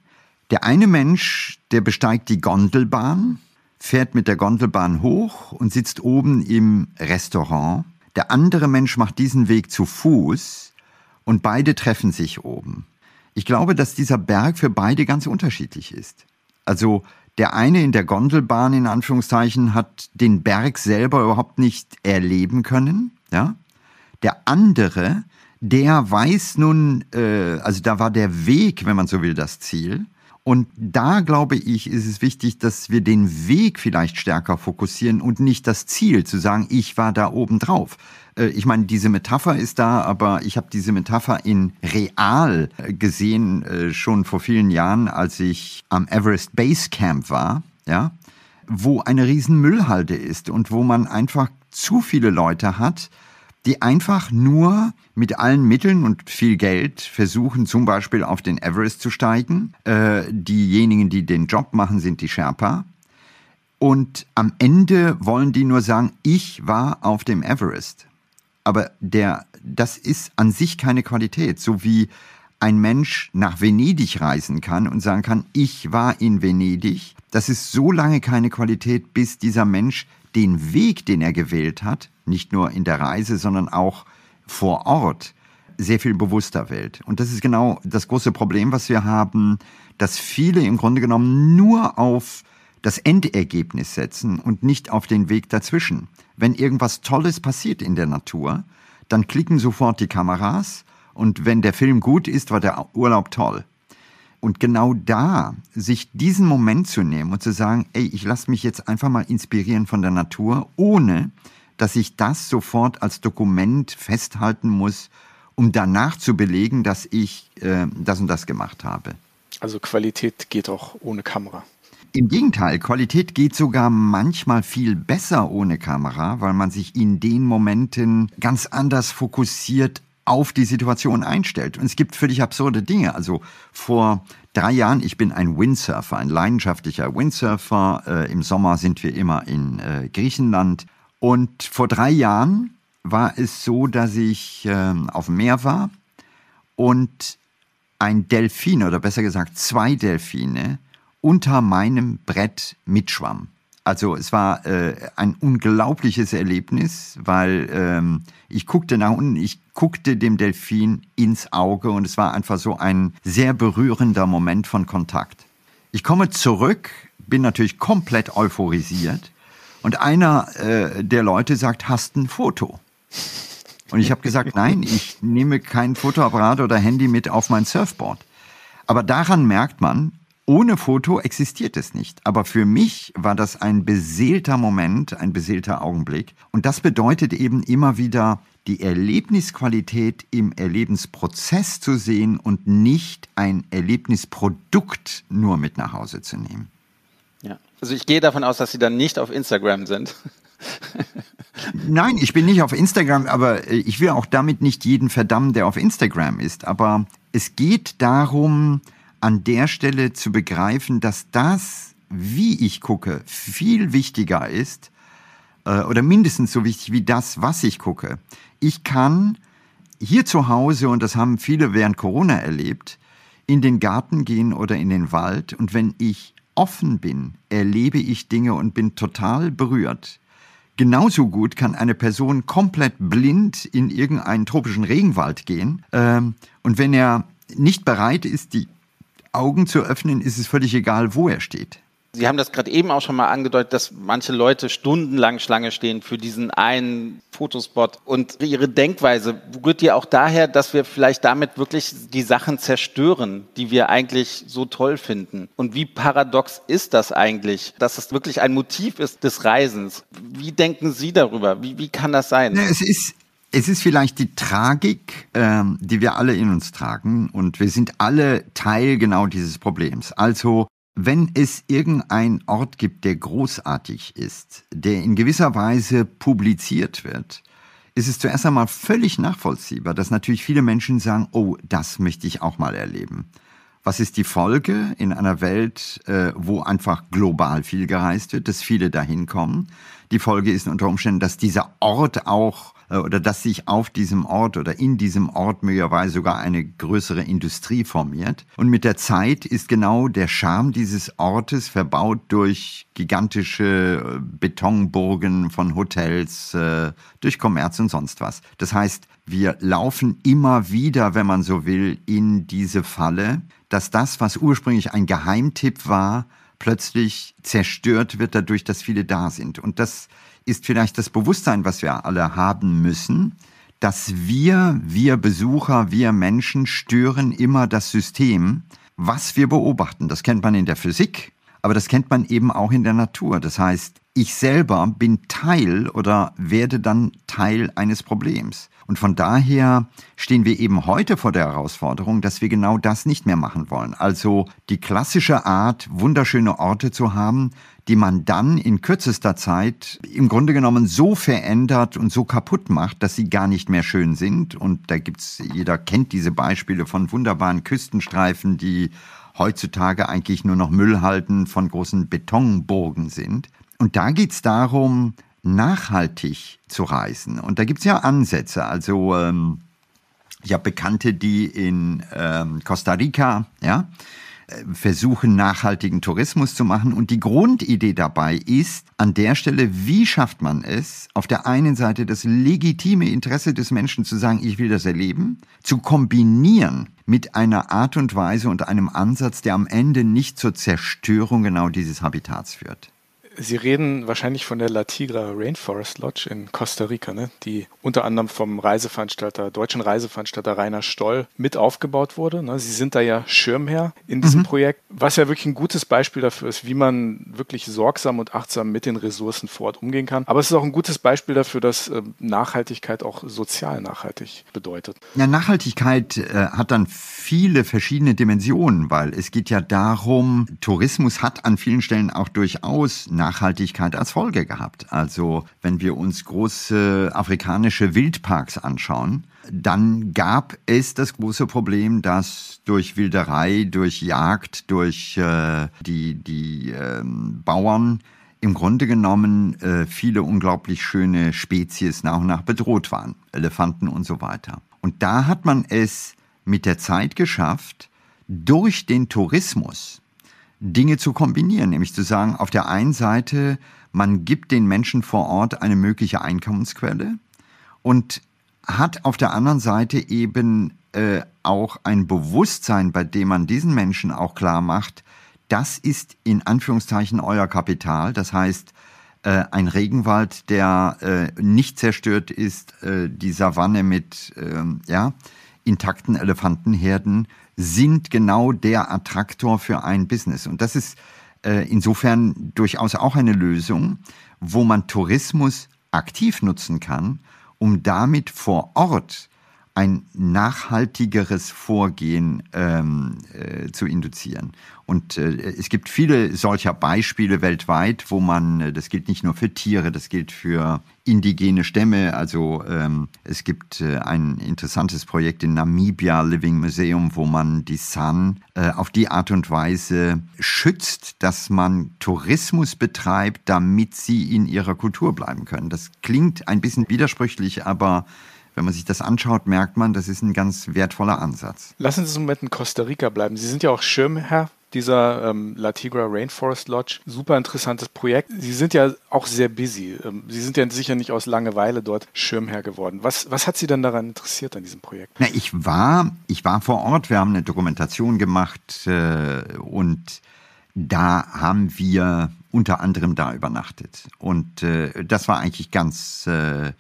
Der eine Mensch, der besteigt die Gondelbahn, fährt mit der Gondelbahn hoch und sitzt oben im Restaurant. Der andere Mensch macht diesen Weg zu Fuß und beide treffen sich oben. Ich glaube, dass dieser Berg für beide ganz unterschiedlich ist. Also der eine in der Gondelbahn in Anführungszeichen hat den Berg selber überhaupt nicht erleben können. Ja? Der andere, der weiß nun, äh, also da war der Weg, wenn man so will, das Ziel. Und da glaube ich, ist es wichtig, dass wir den Weg vielleicht stärker fokussieren und nicht das Ziel, zu sagen, ich war da oben drauf. Äh, ich meine, diese Metapher ist da, aber ich habe diese Metapher in real äh, gesehen, äh, schon vor vielen Jahren, als ich am Everest Base Camp war, ja, wo eine riesen Müllhalde ist und wo man einfach zu viele Leute hat, die einfach nur mit allen Mitteln und viel Geld versuchen, zum Beispiel auf den Everest zu steigen. Äh, diejenigen, die den Job machen, sind die Sherpa. Und am Ende wollen die nur sagen, ich war auf dem Everest. Aber der, das ist an sich keine Qualität, so wie ein Mensch nach Venedig reisen kann und sagen kann, ich war in Venedig. Das ist so lange keine Qualität, bis dieser Mensch den Weg, den er gewählt hat, nicht nur in der Reise, sondern auch vor Ort, sehr viel bewusster wählt. Und das ist genau das große Problem, was wir haben, dass viele im Grunde genommen nur auf das Endergebnis setzen und nicht auf den Weg dazwischen. Wenn irgendwas Tolles passiert in der Natur, dann klicken sofort die Kameras und wenn der Film gut ist, war der Urlaub toll. Und genau da, sich diesen Moment zu nehmen und zu sagen, ey, ich lasse mich jetzt einfach mal inspirieren von der Natur, ohne dass ich das sofort als Dokument festhalten muss, um danach zu belegen, dass ich äh, das und das gemacht habe. Also Qualität geht auch ohne Kamera. Im Gegenteil, Qualität geht sogar manchmal viel besser ohne Kamera, weil man sich in den Momenten ganz anders fokussiert auf die Situation einstellt. Und es gibt völlig absurde Dinge. Also vor drei Jahren, ich bin ein Windsurfer, ein leidenschaftlicher Windsurfer. Äh, Im Sommer sind wir immer in äh, Griechenland. Und vor drei Jahren war es so, dass ich äh, auf dem Meer war und ein Delfin oder besser gesagt zwei Delfine unter meinem Brett mitschwamm. Also es war äh, ein unglaubliches Erlebnis, weil ähm, ich guckte nach unten, ich guckte dem Delfin ins Auge und es war einfach so ein sehr berührender Moment von Kontakt. Ich komme zurück, bin natürlich komplett euphorisiert und einer äh, der Leute sagt, hast ein Foto? Und ich habe gesagt, nein, ich nehme kein Fotoapparat oder Handy mit auf mein Surfboard. Aber daran merkt man, ohne Foto existiert es nicht. Aber für mich war das ein beseelter Moment, ein beseelter Augenblick. Und das bedeutet eben immer wieder, die Erlebnisqualität im Erlebensprozess zu sehen und nicht ein Erlebnisprodukt nur mit nach Hause zu nehmen. Ja, also ich gehe davon aus, dass Sie dann nicht auf Instagram sind. Nein, ich bin nicht auf Instagram, aber äh, ich will auch damit nicht jeden verdammen, der auf Instagram ist. Aber es geht darum, an der Stelle zu begreifen, dass das, wie ich gucke, viel wichtiger ist äh, oder mindestens so wichtig wie das, was ich gucke. Ich kann hier zu Hause, und das haben viele während Corona erlebt, in den Garten gehen oder in den Wald und wenn ich offen bin, erlebe ich Dinge und bin total berührt. Genauso gut kann eine Person komplett blind in irgendeinen tropischen Regenwald gehen. Ähm, und wenn er nicht bereit ist, die Augen zu öffnen, ist es völlig egal, wo er steht. Sie haben das gerade eben auch schon mal angedeutet, dass manche Leute stundenlang Schlange stehen für diesen einen Fotospot. Und ihre Denkweise rührt ja auch daher, dass wir vielleicht damit wirklich die Sachen zerstören, die wir eigentlich so toll finden. Und wie paradox ist das eigentlich, dass es wirklich ein Motiv ist des Reisens? Wie denken Sie darüber? Wie, wie kann das sein? Es ist, es ist vielleicht die Tragik, ähm, die wir alle in uns tragen und wir sind alle Teil genau dieses Problems. Also wenn es irgendein Ort gibt, der großartig ist, der in gewisser Weise publiziert wird, ist es zuerst einmal völlig nachvollziehbar, dass natürlich viele Menschen sagen, oh, das möchte ich auch mal erleben. Was ist die Folge in einer Welt, äh, wo einfach global viel gereist wird, dass viele dahin kommen? Die Folge ist unter Umständen, dass dieser Ort auch oder dass sich auf diesem Ort oder in diesem Ort möglicherweise sogar eine größere Industrie formiert. Und mit der Zeit ist genau der Charme dieses Ortes verbaut durch gigantische äh, Betonburgen von Hotels, äh, durch Kommerz und sonst was. Das heißt, wir laufen immer wieder, wenn man so will, in diese Falle, dass das, was ursprünglich ein Geheimtipp war, plötzlich zerstört wird dadurch, dass viele da sind. Und das ist vielleicht das Bewusstsein, was wir alle haben müssen, dass wir, wir Besucher, wir Menschen stören immer das System, was wir beobachten. Das kennt man in der Physik, aber das kennt man eben auch in der Natur. Das heißt, ich selber bin Teil oder werde dann Teil eines Problems. Und von daher stehen wir eben heute vor der Herausforderung, dass wir genau das nicht mehr machen wollen. Also die klassische Art, wunderschöne Orte zu haben, die man dann in kürzester Zeit im Grunde genommen so verändert und so kaputt macht, dass sie gar nicht mehr schön sind. Und da gibt's, jeder kennt diese Beispiele von wunderbaren Küstenstreifen, die heutzutage eigentlich nur noch Müllhalten von großen Betonburgen sind. Und da geht's darum, nachhaltig zu reisen. Und da gibt's ja Ansätze. Also ähm, ich habe Bekannte, die in ähm, Costa Rica, ja, versuchen, nachhaltigen Tourismus zu machen. Und die Grundidee dabei ist, an der Stelle, wie schafft man es, auf der einen Seite das legitime Interesse des Menschen zu sagen, ich will das erleben, zu kombinieren mit einer Art und Weise und einem Ansatz, der am Ende nicht zur Zerstörung genau dieses Habitats führt. Sie reden wahrscheinlich von der La Tigra Rainforest Lodge in Costa Rica, ne? die unter anderem vom Reiseveranstalter, deutschen Reiseveranstalter Rainer Stoll mit aufgebaut wurde. Ne? Sie sind da ja Schirmherr in diesem mhm. Projekt, was ja wirklich ein gutes Beispiel dafür ist, wie man wirklich sorgsam und achtsam mit den Ressourcen vor Ort umgehen kann. Aber es ist auch ein gutes Beispiel dafür, dass äh, Nachhaltigkeit auch sozial nachhaltig bedeutet. Ja, Nachhaltigkeit äh, hat dann viele verschiedene Dimensionen, weil es geht ja darum, Tourismus hat an vielen Stellen auch durchaus Nachhaltigkeit als Folge gehabt. Also wenn wir uns große afrikanische Wildparks anschauen, Dann gab es das große Problem, dass durch Wilderei, durch Jagd, durch äh, die, die äh, Bauern im Grunde genommen äh, viele unglaublich schöne Spezies nach und nach bedroht waren, Elefanten und so weiter. Und da hat man es mit der Zeit geschafft, durch den Tourismus Dinge zu kombinieren, nämlich zu sagen, auf der einen Seite, man gibt den Menschen vor Ort eine mögliche Einkommensquelle und hat auf der anderen Seite eben äh, auch ein Bewusstsein, bei dem man diesen Menschen auch klar macht, das ist in Anführungszeichen euer Kapital. Das heißt, äh, ein Regenwald, der äh, nicht zerstört ist, äh, die Savanne mit ähm, ja, intakten Elefantenherden, sind genau der Attraktor für ein Business. Und das ist äh, insofern durchaus auch eine Lösung, wo man Tourismus aktiv nutzen kann, um damit vor Ort ein nachhaltigeres Vorgehen ähm, äh, zu induzieren. Und äh, es gibt viele solcher Beispiele weltweit, wo man, äh, das gilt nicht nur für Tiere, das gilt für indigene Stämme. Also ähm, es gibt äh, ein interessantes Projekt in Namibia, Living Museum, wo man die San äh, auf die Art und Weise schützt, dass man Tourismus betreibt, damit sie in ihrer Kultur bleiben können. Das klingt ein bisschen widersprüchlich, aber wenn man sich das anschaut, merkt man, das ist ein ganz wertvoller Ansatz. Lassen Sie uns einen Moment in Costa Rica bleiben. Sie sind ja auch Schirmherr dieser ähm, La Tigra Rainforest Lodge. Super interessantes Projekt. Sie sind ja auch sehr busy. Ähm, Sie sind ja sicher nicht aus Langeweile dort Schirmherr geworden. Was, was hat Sie denn daran interessiert an diesem Projekt? Na, ich war, ich war vor Ort. Wir haben eine Dokumentation gemacht äh, und da haben wir unter anderem da übernachtet. Und äh, das war eigentlich ganz äh,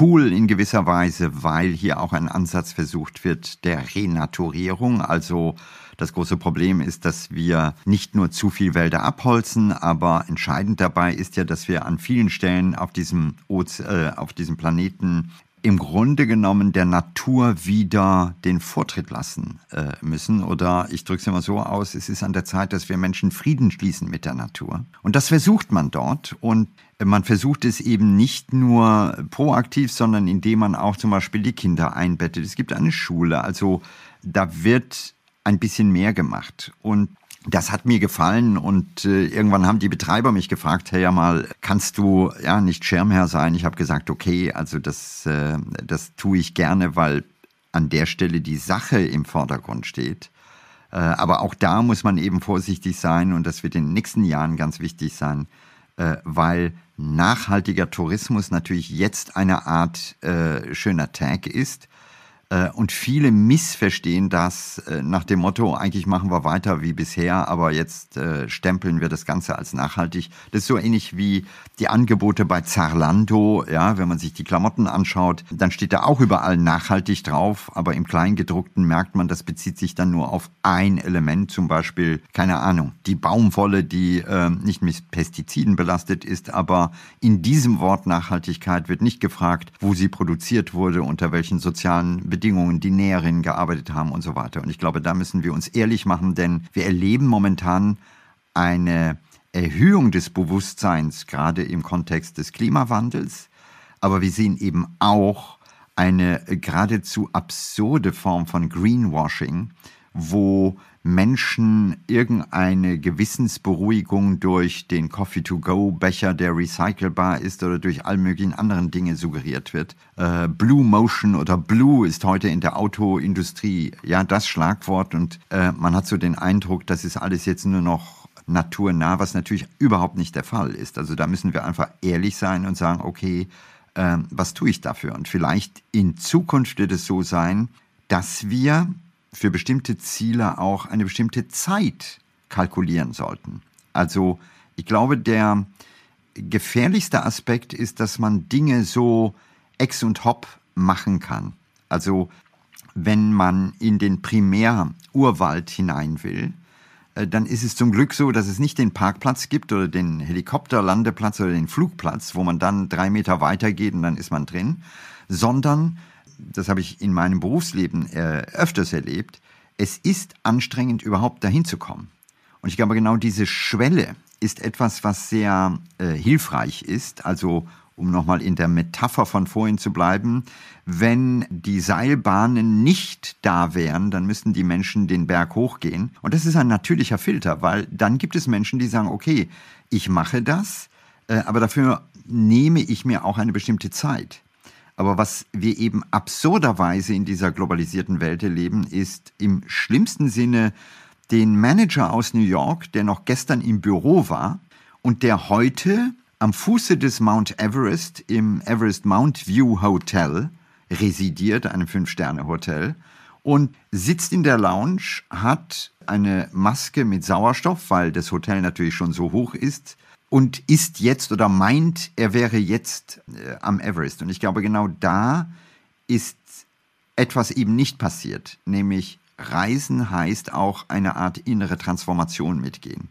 cool in gewisser Weise, weil hier auch ein Ansatz versucht wird der Renaturierung. Also das große Problem ist, dass wir nicht nur zu viel Wälder abholzen, aber entscheidend dabei ist ja, dass wir an vielen Stellen auf diesem, Oze äh, auf diesem Planeten im Grunde genommen der Natur wieder den Vortritt lassen äh, müssen. Oder ich drücke es immer so aus, es ist an der Zeit, dass wir Menschen Frieden schließen mit der Natur. Und das versucht man dort. Und man versucht es eben nicht nur proaktiv, sondern indem man auch zum Beispiel die Kinder einbettet. Es gibt eine Schule, also da wird ein bisschen mehr gemacht. Und das hat mir gefallen und äh, irgendwann haben die Betreiber mich gefragt, hey ja mal, kannst du ja nicht Schirmherr sein? Ich habe gesagt, okay, also das, äh, das tue ich gerne, weil an der Stelle die Sache im Vordergrund steht. Äh, aber auch da muss man eben vorsichtig sein und das wird in den nächsten Jahren ganz wichtig sein, weil nachhaltiger Tourismus natürlich jetzt eine Art äh, schöner Tag ist. äh, und viele missverstehen das äh, nach dem Motto, eigentlich machen wir weiter wie bisher, aber jetzt äh, stempeln wir das Ganze als nachhaltig. Das ist so ähnlich wie die Angebote bei Zarlando. Ja, wenn man sich die Klamotten anschaut, dann steht da auch überall nachhaltig drauf, aber im Kleingedruckten merkt man, das bezieht sich dann nur auf ein Element, zum Beispiel, keine Ahnung, die Baumwolle, die äh, nicht mit Pestiziden belastet ist, aber in diesem Wort Nachhaltigkeit wird nicht gefragt, wo sie produziert wurde, unter welchen sozialen Bedingungen die Näherinnen gearbeitet haben und so weiter. Und ich glaube, da müssen wir uns ehrlich machen, denn wir erleben momentan eine Erhöhung des Bewusstseins, gerade im Kontext des Klimawandels. Aber wir sehen eben auch eine geradezu absurde Form von Greenwashing, wo Menschen irgendeine Gewissensberuhigung durch den Coffee-to-Go-Becher, der recycelbar ist oder durch all möglichen anderen Dinge suggeriert wird. Äh, Blue Motion oder Blue ist heute in der Autoindustrie ja das Schlagwort und äh, man hat so den Eindruck, das ist alles jetzt nur noch naturnah, was natürlich überhaupt nicht der Fall ist. Also da müssen wir einfach ehrlich sein und sagen, okay, äh, was tue ich dafür? Und vielleicht in Zukunft wird es so sein, dass wir für bestimmte Ziele auch eine bestimmte Zeit kalkulieren sollten. Also ich glaube, der gefährlichste Aspekt ist, dass man Dinge so ex und hop machen kann. Also wenn man in den Primärurwald hinein will, äh, dann ist es zum Glück so, dass es nicht den Parkplatz gibt oder den Helikopterlandeplatz oder den Flugplatz, wo man dann drei Meter weiter geht und dann ist man drin, sondern das habe ich in meinem Berufsleben äh, öfters erlebt, es ist anstrengend, überhaupt dahin zu kommen. Und ich glaube, genau diese Schwelle ist etwas, was sehr äh, hilfreich ist. Also um nochmal in der Metapher von vorhin zu bleiben, wenn die Seilbahnen nicht da wären, dann müssten die Menschen den Berg hochgehen. Und das ist ein natürlicher Filter, weil dann gibt es Menschen, die sagen, okay, ich mache das, äh, aber dafür nehme ich mir auch eine bestimmte Zeit. Aber was wir eben absurderweise in dieser globalisierten Welt erleben, ist im schlimmsten Sinne den Manager aus New York, der noch gestern im Büro war und der heute am Fuße des Mount Everest im Everest Mount View Hotel residiert, einem Fünf-Sterne-Hotel, und sitzt in der Lounge, hat eine Maske mit Sauerstoff, weil das Hotel natürlich schon so hoch ist, und ist jetzt oder meint, er wäre jetzt äh, am Everest. Und ich glaube, genau da ist etwas eben nicht passiert, nämlich Reisen heißt auch eine Art innere Transformation mitgehen.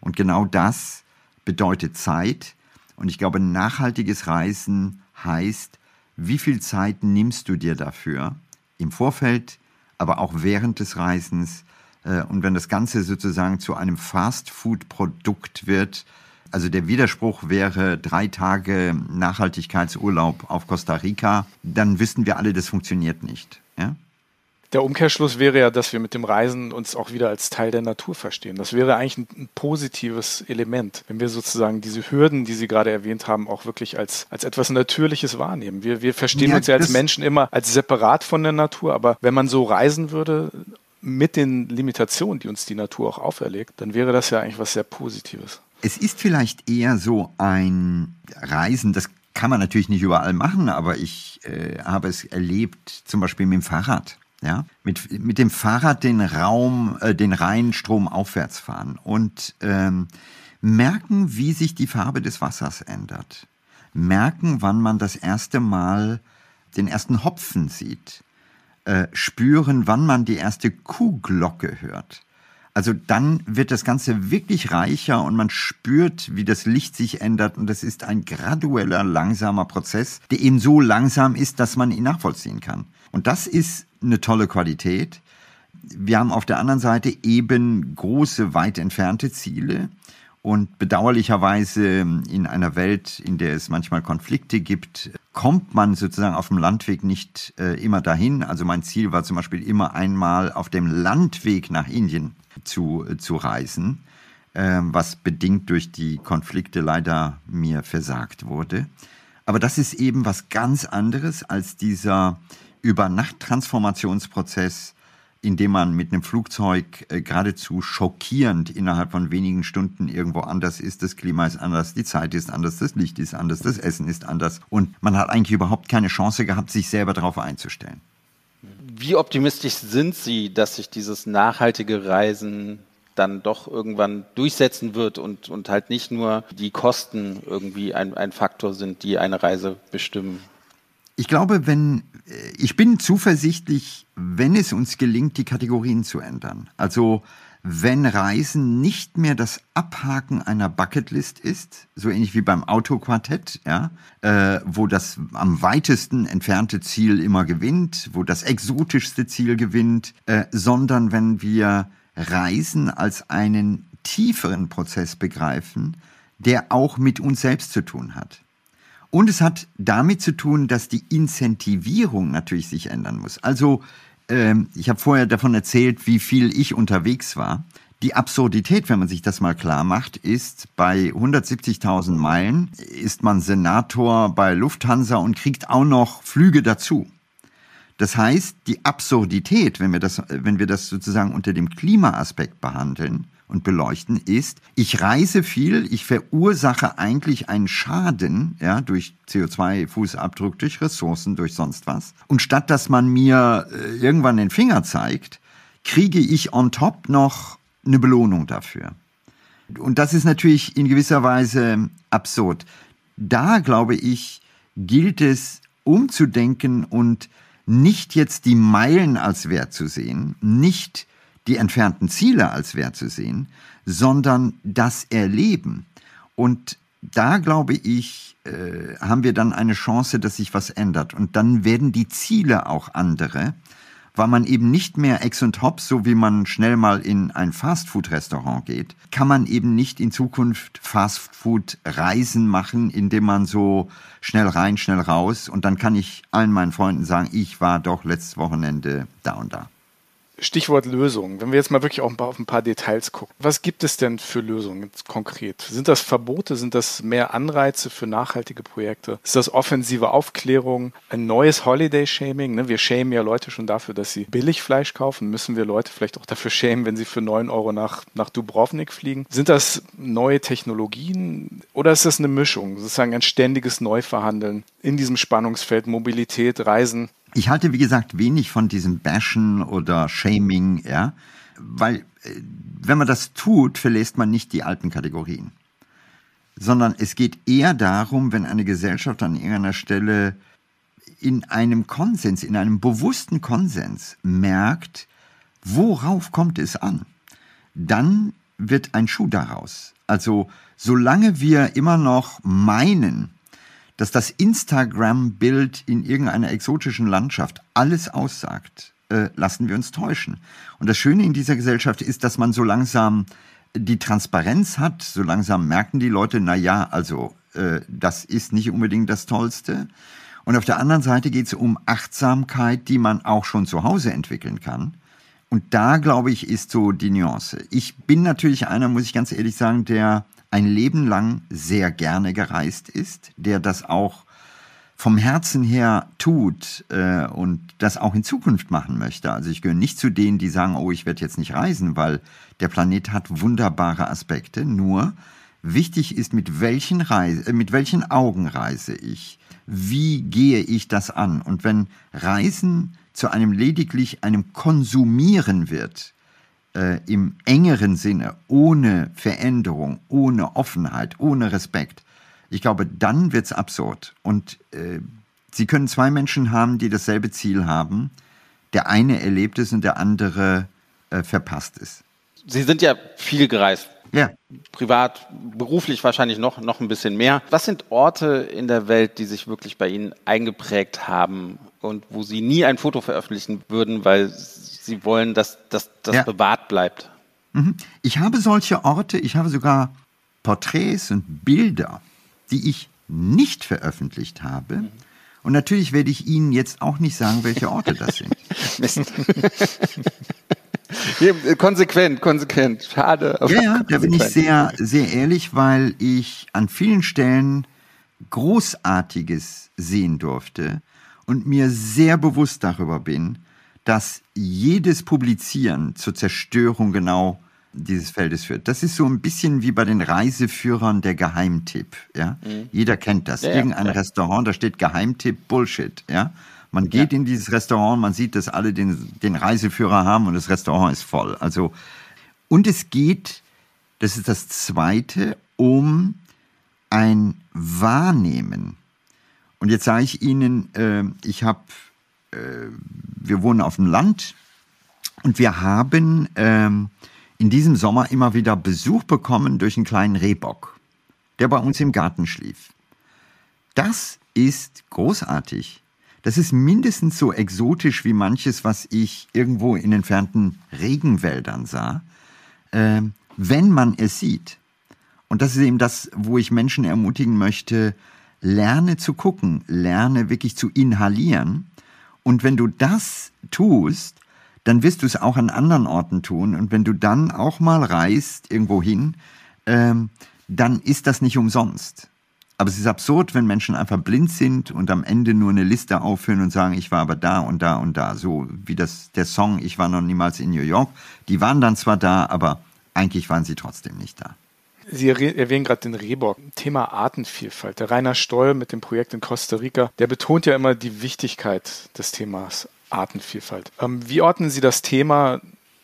Und genau das bedeutet Zeit. Und ich glaube, nachhaltiges Reisen heißt, wie viel Zeit nimmst du dir dafür im Vorfeld, aber auch während des Reisens. Äh, und wenn das Ganze sozusagen zu einem Fast-Food-Produkt wird, also der Widerspruch wäre drei Tage Nachhaltigkeitsurlaub auf Costa Rica, dann wüssten wir alle, das funktioniert nicht. Ja? Der Umkehrschluss wäre ja, dass wir mit dem Reisen uns auch wieder als Teil der Natur verstehen. Das wäre eigentlich ein, ein, positives Element, wenn wir sozusagen diese Hürden, die Sie gerade erwähnt haben, auch wirklich als, als etwas Natürliches wahrnehmen. Wir, wir verstehen ja, uns ja als Menschen immer als separat von der Natur, aber wenn man so reisen würde, mit den Limitationen, die uns die Natur auch auferlegt, dann wäre das ja eigentlich was sehr Positives. Es ist vielleicht eher so ein Reisen, das kann man natürlich nicht überall machen, aber ich äh, habe es erlebt, zum Beispiel mit dem Fahrrad ja, mit, mit dem Fahrrad den Raum, äh, den Rheinstrom aufwärts fahren und ähm, merken, wie sich die Farbe des Wassers ändert. Merken, wann man das erste Mal den ersten Hopfen sieht. Äh, spüren, wann man die erste Kuhglocke hört. Also dann wird das Ganze wirklich reicher und man spürt, wie das Licht sich ändert und das ist ein gradueller, langsamer Prozess, der eben so langsam ist, dass man ihn nachvollziehen kann. Und das ist eine tolle Qualität. Wir haben auf der anderen Seite eben große, weit entfernte Ziele. Und bedauerlicherweise in einer Welt, in der es manchmal Konflikte gibt, kommt man sozusagen auf dem Landweg nicht äh, immer dahin. Also mein Ziel war zum Beispiel immer einmal auf dem Landweg nach Indien zu, zu reisen, äh, was bedingt durch die Konflikte leider mir versagt wurde. Aber das ist eben was ganz anderes als dieser Über-Nacht-Transformationsprozess, in dem man mit einem Flugzeug äh, geradezu schockierend innerhalb von wenigen Stunden irgendwo anders ist. Das Klima ist anders, die Zeit ist anders, das Licht ist anders, das Essen ist anders. Und man hat eigentlich überhaupt keine Chance gehabt, sich selber darauf einzustellen. Wie optimistisch sind Sie, dass sich dieses nachhaltige Reisen dann doch irgendwann durchsetzen wird und, und halt nicht nur die Kosten irgendwie ein, ein Faktor sind, die eine Reise bestimmen? Ich glaube, wenn, äh, ich bin zuversichtlich, wenn es uns gelingt, die Kategorien zu ändern. Also, wenn Reisen nicht mehr das Abhaken einer Bucketlist ist, so ähnlich wie beim Autoquartett, ja, äh, wo das am weitesten entfernte Ziel immer gewinnt, wo das exotischste Ziel gewinnt, äh, sondern wenn wir Reisen als einen tieferen Prozess begreifen, der auch mit uns selbst zu tun hat. Und es hat damit zu tun, dass die Incentivierung natürlich sich ändern muss. Also ähm, ich habe vorher davon erzählt, wie viel ich unterwegs war. Die Absurdität, wenn man sich das mal klar macht, ist, bei 170.000 Meilen ist man Senator bei Lufthansa und kriegt auch noch Flüge dazu. Das heißt, die Absurdität, wenn wir das, wenn wir das sozusagen unter dem Klimaaspekt behandeln und beleuchten, ist, ich reise viel, ich verursache eigentlich einen Schaden, ja, durch CO2-Fußabdruck, durch Ressourcen, durch sonst was. Und statt dass man mir äh, irgendwann den Finger zeigt, kriege ich on top noch eine Belohnung dafür. Und das ist natürlich in gewisser Weise absurd. Da, glaube ich, gilt es umzudenken und nicht jetzt die Meilen als Wert zu sehen, nicht die entfernten Ziele als Wert zu sehen, sondern das Erleben. Und da glaube ich, äh, haben wir dann eine Chance, dass sich was ändert. Und dann werden die Ziele auch andere, weil man eben nicht mehr ex und hops, so wie man schnell mal in ein Fastfood-Restaurant geht, kann man eben nicht in Zukunft Fastfood-Reisen machen, indem man so schnell rein, schnell raus und dann kann ich allen meinen Freunden sagen, ich war doch letztes Wochenende da und da. Stichwort Lösung. Wenn wir jetzt mal wirklich auch auf ein paar Details gucken. Was gibt es denn für Lösungen konkret? Sind das Verbote? Sind das mehr Anreize für nachhaltige Projekte? Ist das offensive Aufklärung? Ein neues Holiday-Shaming? Ne? Wir schämen ja Leute schon dafür, dass sie billig Fleisch kaufen. Müssen wir Leute vielleicht auch dafür schämen, wenn sie für 9 Euro nach, nach Dubrovnik fliegen? Sind das neue Technologien oder ist das eine Mischung? Sozusagen ein ständiges Neuverhandeln in diesem Spannungsfeld Mobilität, Reisen? Ich halte, wie gesagt, wenig von diesem Bashen oder Shaming, ja, weil äh, wenn man das tut, verlässt man nicht die alten Kategorien, sondern es geht eher darum, wenn eine Gesellschaft an irgendeiner Stelle in einem Konsens, in einem bewussten Konsens merkt, worauf kommt es an, dann wird ein Schuh daraus. Also solange wir immer noch meinen, dass das Instagram-Bild in irgendeiner exotischen Landschaft alles aussagt, äh, lassen wir uns täuschen. Und das Schöne in dieser Gesellschaft ist, dass man so langsam die Transparenz hat, so langsam merken die Leute, na ja, also äh, das ist nicht unbedingt das Tollste. Und auf der anderen Seite geht es um Achtsamkeit, die man auch schon zu Hause entwickeln kann. Und da, glaube ich, ist so die Nuance. Ich bin natürlich einer, muss ich ganz ehrlich sagen, der ein Leben lang sehr gerne gereist ist, der das auch vom Herzen her tut äh, und das auch in Zukunft machen möchte. Also ich gehöre nicht zu denen, die sagen, oh, ich werde jetzt nicht reisen, weil der Planet hat wunderbare Aspekte. Nur wichtig ist, mit welchen, Reise, äh, mit welchen Augen reise ich? Wie gehe ich das an? Und wenn Reisen zu einem lediglich einem Konsumieren wird, äh, im engeren Sinne, ohne Veränderung, ohne Offenheit, ohne Respekt, ich glaube, dann wird es absurd. Und äh, Sie können zwei Menschen haben, die dasselbe Ziel haben. Der eine erlebt es und der andere äh, verpasst es. Sie sind ja viel gereist. Ja. Privat, beruflich wahrscheinlich noch, noch ein bisschen mehr. Was sind Orte in der Welt, die sich wirklich bei Ihnen eingeprägt haben und wo Sie nie ein Foto veröffentlichen würden, weil Sie wollen, dass, dass das ja. bewahrt bleibt. Mhm. Ich habe solche Orte, ich habe sogar Porträts und Bilder, die ich nicht veröffentlicht habe. Mhm. Und natürlich werde ich Ihnen jetzt auch nicht sagen, welche Orte das sind. Mist. konsequent, konsequent. Schade. ja, ja, da bin ich sehr, sehr ehrlich, weil ich an vielen Stellen Großartiges sehen durfte und mir sehr bewusst darüber bin, dass jedes Publizieren zur Zerstörung genau dieses Feldes führt. Das ist so ein bisschen wie bei den Reiseführern der Geheimtipp. Ja? Mhm. Jeder kennt das. Ja, Irgendein ja. Restaurant, da steht Geheimtipp, Bullshit. Ja? Man geht ja. in dieses Restaurant, man sieht, dass alle den, den Reiseführer haben und das Restaurant ist voll. Also, und es geht, das ist das Zweite, um ein Wahrnehmen. Und jetzt sage ich Ihnen, äh, ich habe wir wohnen auf dem Land und wir haben ähm, in diesem Sommer immer wieder Besuch bekommen durch einen kleinen Rehbock, der bei uns im Garten schlief. Das ist großartig. Das ist mindestens so exotisch wie manches, was ich irgendwo in entfernten Regenwäldern sah, äh, wenn man es sieht. Und das ist eben das, wo ich Menschen ermutigen möchte, lerne zu gucken, lerne wirklich zu inhalieren und wenn du das tust, dann wirst du es auch an anderen Orten tun. Und wenn du dann auch mal reist irgendwo hin, ähm, dann ist das nicht umsonst. Aber es ist absurd, wenn Menschen einfach blind sind und am Ende nur eine Liste aufführen und sagen, ich war aber da und da und da. So wie das, der Song, ich war noch niemals in New York. Die waren dann zwar da, aber eigentlich waren sie trotzdem nicht da. Sie erwähnen gerade den Rehbock. Thema Artenvielfalt. Der Rainer Stoll mit dem Projekt in Costa Rica, der betont ja immer die Wichtigkeit des Themas Artenvielfalt. Ähm, wie ordnen Sie das Thema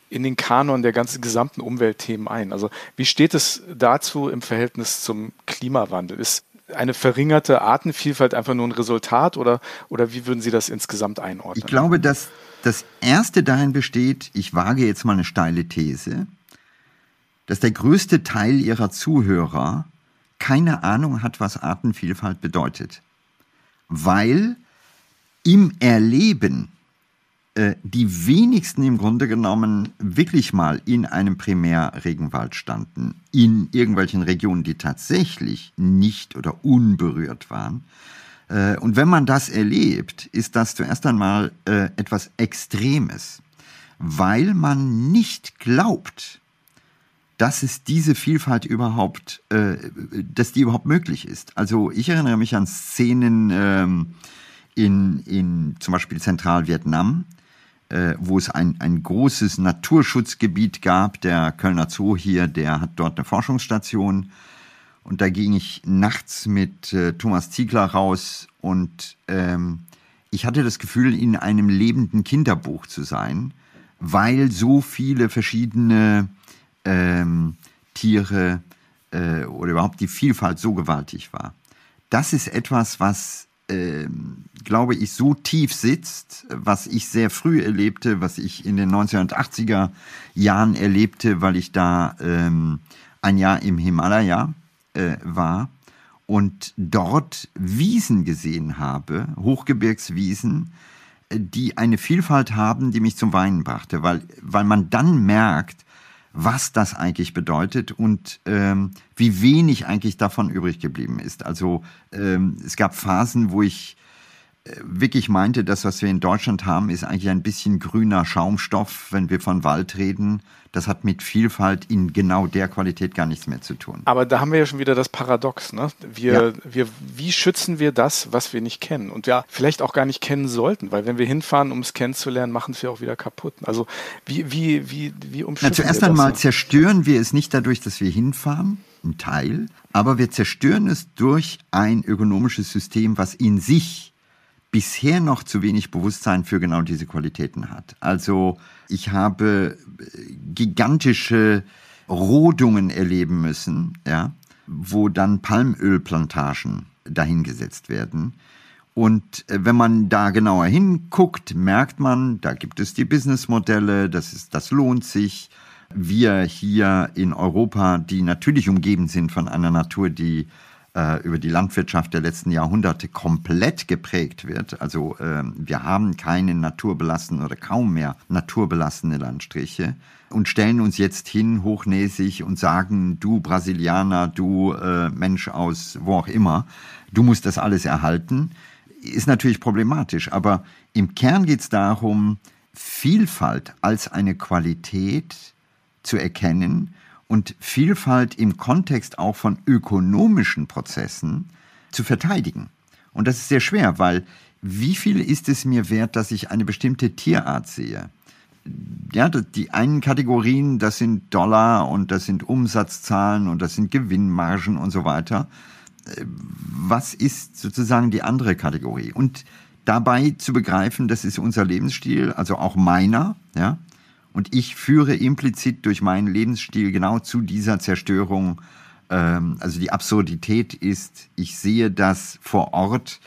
in den Kanon der ganzen gesamten Umweltthemen ein? Also wie steht es dazu im Verhältnis zum Klimawandel? Ist eine verringerte Artenvielfalt einfach nur ein Resultat oder, oder wie würden Sie das insgesamt einordnen? Ich glaube, dass das Erste darin besteht, ich wage jetzt mal eine steile These, dass der größte Teil ihrer Zuhörer keine Ahnung hat, was Artenvielfalt bedeutet. Weil im Erleben äh, die wenigsten im Grunde genommen wirklich mal in einem Primärregenwald standen, in irgendwelchen Regionen, die tatsächlich nicht oder unberührt waren. Äh, und wenn man das erlebt, ist das zuerst einmal äh, etwas Extremes, weil man nicht glaubt, dass es diese Vielfalt überhaupt, dass die überhaupt möglich ist. Also ich erinnere mich an Szenen ähm, in, in zum Beispiel Zentralvietnam, äh, wo es ein, ein großes Naturschutzgebiet gab. Der Kölner Zoo hier, der hat dort eine Forschungsstation. Und da ging ich nachts mit äh, Thomas Ziegler raus und ähm, ich hatte das Gefühl, in einem lebenden Kinderbuch zu sein, weil so viele verschiedene ähm, Tiere äh, oder überhaupt die Vielfalt so gewaltig war. Das ist etwas, was ähm, glaube ich, so tief sitzt, was ich sehr früh erlebte, was ich in den 1980er Jahren erlebte, weil ich da ähm, ein Jahr im Himalaya äh, war und dort Wiesen gesehen habe, Hochgebirgswiesen, äh, die eine Vielfalt haben, die mich zum Weinen brachte, weil, weil man dann merkt, was das eigentlich bedeutet und ähm, wie wenig eigentlich davon übrig geblieben ist. Also ähm, es gab Phasen, wo ich wirklich meinte, das, was wir in Deutschland haben, ist eigentlich ein bisschen grüner Schaumstoff, wenn wir von Wald reden. Das hat mit Vielfalt in genau der Qualität gar nichts mehr zu tun. Aber da haben wir ja schon wieder das Paradox. Ne? Wir, ja. wir, wie schützen wir das, was wir nicht kennen und ja vielleicht auch gar nicht kennen sollten? Weil wenn wir hinfahren, um es kennenzulernen, machen es wir auch wieder kaputt. Also wie, wie, wie, wie umschützen Na, Zuerst einmal zerstören wir es nicht dadurch, dass wir hinfahren, ein Teil, aber wir zerstören es durch ein ökonomisches System, was in sich bisher noch zu wenig Bewusstsein für genau diese Qualitäten hat. Also ich habe äh, gigantische Rodungen erleben müssen, ja, wo dann Palmölplantagen dahingesetzt werden. Und äh, wenn man da genauer hinguckt, merkt man, da gibt es die Businessmodelle, das, ist, das lohnt sich. Wir hier in Europa, die natürlich umgeben sind von einer Natur, die über die Landwirtschaft der letzten Jahrhunderte komplett geprägt wird. Also äh, wir haben keine naturbelassenen oder kaum mehr naturbelassene Landstriche und stellen uns jetzt hin hochnäsig und sagen, du Brasilianer, du äh, Mensch aus wo auch immer, du musst das alles erhalten, ist natürlich problematisch. Aber im Kern geht es darum, Vielfalt als eine Qualität zu erkennen und Vielfalt im Kontext auch von ökonomischen Prozessen zu verteidigen. Und das ist sehr schwer, weil wie viel ist es mir wert, dass ich eine bestimmte Tierart sehe? Ja, die einen Kategorien, das sind Dollar und das sind Umsatzzahlen und das sind Gewinnmargen und so weiter. Was ist sozusagen die andere Kategorie? Und dabei zu begreifen, das ist unser Lebensstil, also auch meiner, ja, und ich führe implizit durch meinen Lebensstil genau zu dieser Zerstörung. Ähm, also die Absurdität ist, ich sehe das vor Ort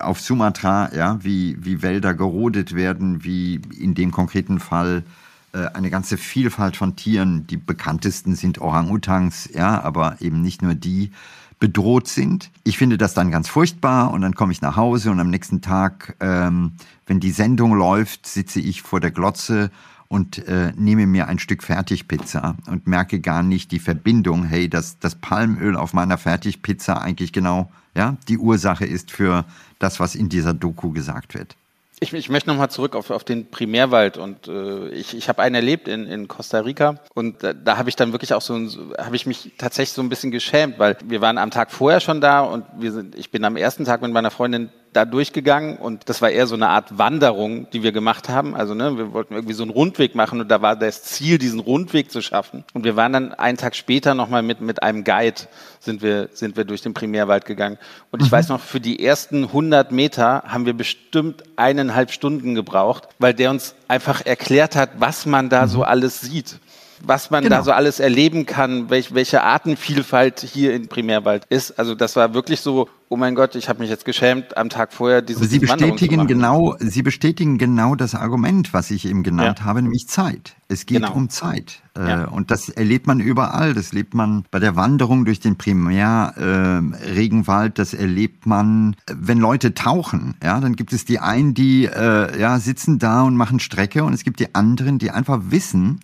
auf Sumatra, ja, wie, wie Wälder gerodet werden, wie in dem konkreten Fall äh, eine ganze Vielfalt von Tieren, die bekanntesten sind Orang-Utans, ja, aber eben nicht nur die, bedroht sind. Ich finde das dann ganz furchtbar und dann komme ich nach Hause und am nächsten Tag, ähm, wenn die Sendung läuft, sitze ich vor der Glotze und äh, nehme mir ein Stück Fertigpizza und merke gar nicht die Verbindung, hey, dass das Palmöl auf meiner Fertigpizza eigentlich genau ja, die Ursache ist für das, was in dieser Doku gesagt wird. Ich, ich möchte nochmal zurück auf, auf den Primärwald und äh, ich, ich habe einen erlebt in, in Costa Rica und da, da habe ich dann wirklich auch so, habe ich mich tatsächlich so ein bisschen geschämt, weil wir waren am Tag vorher schon da und wir sind, ich bin am ersten Tag mit meiner Freundin da durchgegangen und das war eher so eine Art Wanderung, die wir gemacht haben. Also ne, wir wollten irgendwie so einen Rundweg machen und da war das Ziel, diesen Rundweg zu schaffen. Und wir waren dann einen Tag später nochmal mit, mit einem Guide sind wir, sind wir durch den Primärwald gegangen. Und ich mhm. weiß noch, für die ersten 100 Meter haben wir bestimmt eineinhalb Stunden gebraucht, weil der uns einfach erklärt hat, was man da mhm. so alles sieht. Was man genau. da so alles erleben kann, welch, welche Artenvielfalt hier in Primärwald ist. Also das war wirklich so, oh mein Gott, ich habe mich jetzt geschämt, am Tag vorher diese Sie bestätigen genau, Sie bestätigen genau das Argument, was ich eben genannt ja. habe, nämlich Zeit. Es geht genau. um Zeit. Äh, ja. Und das erlebt man überall. Das erlebt man bei der Wanderung durch den Primärregenwald. Äh, das erlebt man, wenn Leute tauchen. Ja, dann gibt es die einen, die äh, ja sitzen da und machen Strecke, und es gibt die anderen, die einfach wissen,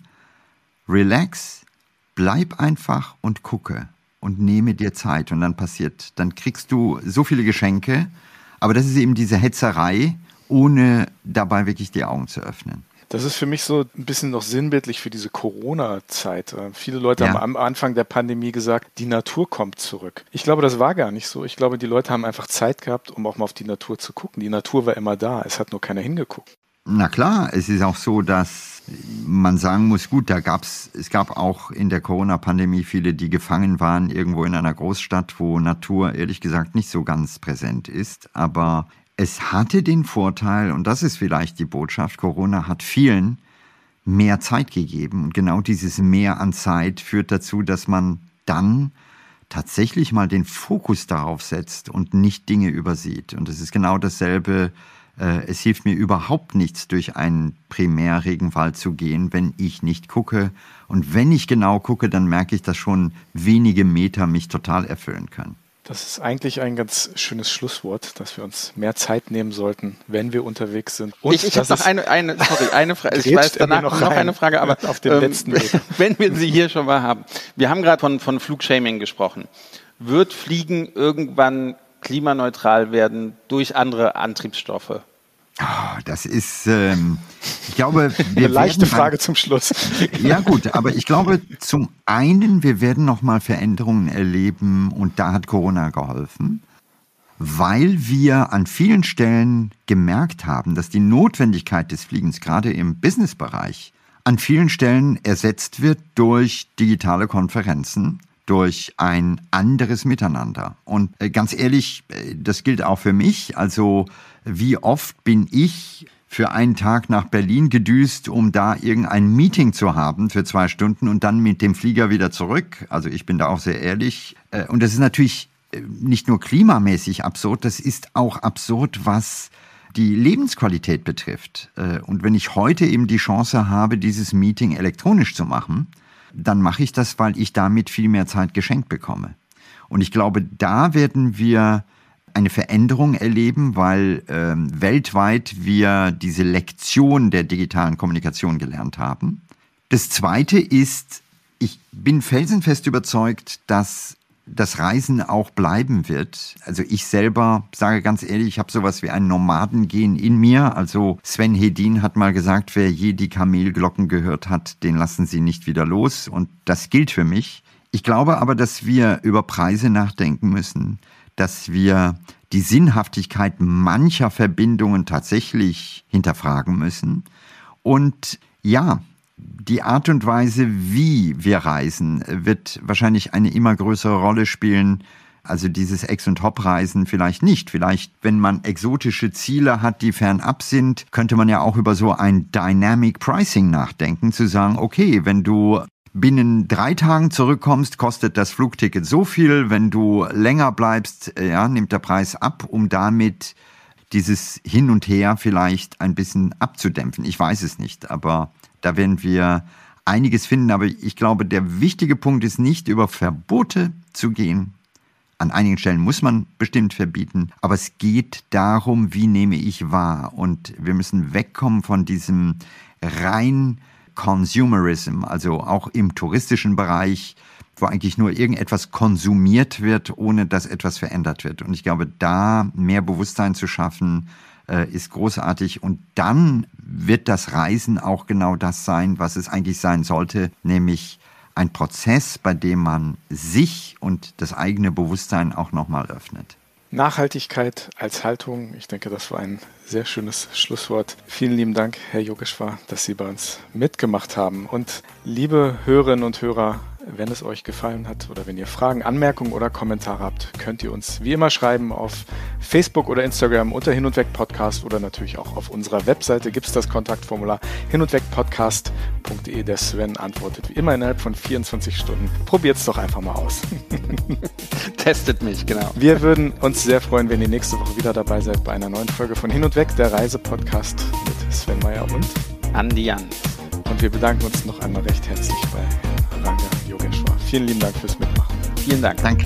relax, bleib einfach und gucke und nehme dir Zeit und dann passiert, dann kriegst du so viele Geschenke, aber das ist eben diese Hetzerei, ohne dabei wirklich die Augen zu öffnen. Das ist für mich so ein bisschen noch sinnbildlich für diese Corona-Zeit. Äh, viele Leute ja. haben am Anfang der Pandemie gesagt, die Natur kommt zurück. Ich glaube, das war gar nicht so. Ich glaube, die Leute haben einfach Zeit gehabt, um auch mal auf die Natur zu gucken. Die Natur war immer da. Es hat nur keiner hingeguckt. Na klar, es ist auch so, dass man sagen muss, gut, da gab's, es gab auch in der Corona-Pandemie viele, die gefangen waren irgendwo in einer Großstadt, wo Natur ehrlich gesagt nicht so ganz präsent ist. Aber es hatte den Vorteil, und das ist vielleicht die Botschaft, Corona hat vielen mehr Zeit gegeben. Und genau dieses Mehr an Zeit führt dazu, dass man dann tatsächlich mal den Fokus darauf setzt und nicht Dinge übersieht. Und es ist genau dasselbe äh, es hilft mir überhaupt nichts, durch einen Primärregenwald zu gehen, wenn ich nicht gucke. Und wenn ich genau gucke, dann merke ich, dass schon wenige Meter mich total erfüllen können. Das ist eigentlich ein ganz schönes Schlusswort, dass wir uns mehr Zeit nehmen sollten, wenn wir unterwegs sind. Und ich ich habe noch eine, eine, sorry, eine Frage. Ich weiß danach noch, noch eine Frage, aber auf den ähm, letzten wenn wir sie hier schon mal haben. Wir haben gerade von, von Flugshaming gesprochen. Wird Fliegen irgendwann klimaneutral werden durch andere Antriebsstoffe? Oh, das ist, ähm, ich glaube, wir eine leichte Frage zum Schluss. ja gut, aber ich glaube, zum einen, wir werden noch mal Veränderungen erleben und da hat Corona geholfen, weil wir an vielen Stellen gemerkt haben, dass die Notwendigkeit des Fliegens gerade im Businessbereich an vielen Stellen ersetzt wird durch digitale Konferenzen durch ein anderes Miteinander. Und äh, ganz ehrlich, äh, das gilt auch für mich. Also wie oft bin ich für einen Tag nach Berlin gedüst, um da irgendein Meeting zu haben für zwei Stunden und dann mit dem Flieger wieder zurück. Also ich bin da auch sehr ehrlich. Äh, und das ist natürlich nicht nur klimamäßig absurd, das ist auch absurd, was die Lebensqualität betrifft. Und wenn ich heute eben die Chance habe, dieses Meeting elektronisch zu machen, dann mache ich das, weil ich damit viel mehr Zeit geschenkt bekomme. Und ich glaube, da werden wir eine Veränderung erleben, weil ähm, weltweit wir diese Lektion der digitalen Kommunikation gelernt haben. Das Zweite ist, ich bin felsenfest überzeugt, dass das Reisen auch bleiben wird. Also ich selber sage ganz ehrlich, ich habe sowas wie ein Nomadengehen in mir. Also Sven Hedin hat mal gesagt, wer je die Kamelglocken gehört hat, den lassen sie nicht wieder los. Und das gilt für mich. Ich glaube aber, dass wir über Preise nachdenken müssen, dass wir die Sinnhaftigkeit mancher Verbindungen tatsächlich hinterfragen müssen. Und ja, die Art und Weise, wie wir reisen, wird wahrscheinlich eine immer größere Rolle spielen. Also dieses Ex- und Hop-Reisen vielleicht nicht. Vielleicht, wenn man exotische Ziele hat, die fernab sind, könnte man ja auch über so ein Dynamic Pricing nachdenken, zu sagen, okay, wenn du binnen drei Tagen zurückkommst, kostet das Flugticket so viel. Wenn du länger bleibst, ja, nimmt der Preis ab, um damit dieses Hin und Her vielleicht ein bisschen abzudämpfen. Ich weiß es nicht, aber da werden wir einiges finden, aber ich glaube, der wichtige Punkt ist nicht über Verbote zu gehen. An einigen Stellen muss man bestimmt verbieten, aber es geht darum, wie nehme ich wahr. Und wir müssen wegkommen von diesem rein Consumerism, also auch im touristischen Bereich, wo eigentlich nur irgendetwas konsumiert wird, ohne dass etwas verändert wird. Und ich glaube, da mehr Bewusstsein zu schaffen, äh, ist großartig. Und dann wird das Reisen auch genau das sein, was es eigentlich sein sollte, nämlich ein Prozess, bei dem man sich und das eigene Bewusstsein auch nochmal öffnet. Nachhaltigkeit als Haltung, ich denke, das war ein sehr schönes Schlusswort. Vielen lieben Dank, Herr Yogeshwar, dass Sie bei uns mitgemacht haben. Und liebe Hörerinnen und Hörer, Wenn es euch gefallen hat oder wenn ihr Fragen, Anmerkungen oder Kommentare habt, könnt ihr uns wie immer schreiben auf Facebook oder Instagram unter Hin und Weg Podcast oder natürlich auch auf unserer Webseite gibt es das Kontaktformular hin und weg podcast.de. Der Sven antwortet wie immer innerhalb von 24 Stunden. Probiert es doch einfach mal aus. Testet mich, genau. Wir würden uns sehr freuen, wenn ihr nächste Woche wieder dabei seid bei einer neuen Folge von Hin und Weg, der Reisepodcast mit Sven Meyer und Andi Jans. Und wir bedanken uns noch einmal recht herzlich bei. Vielen lieben Dank fürs Mitmachen. Vielen Dank. Danke.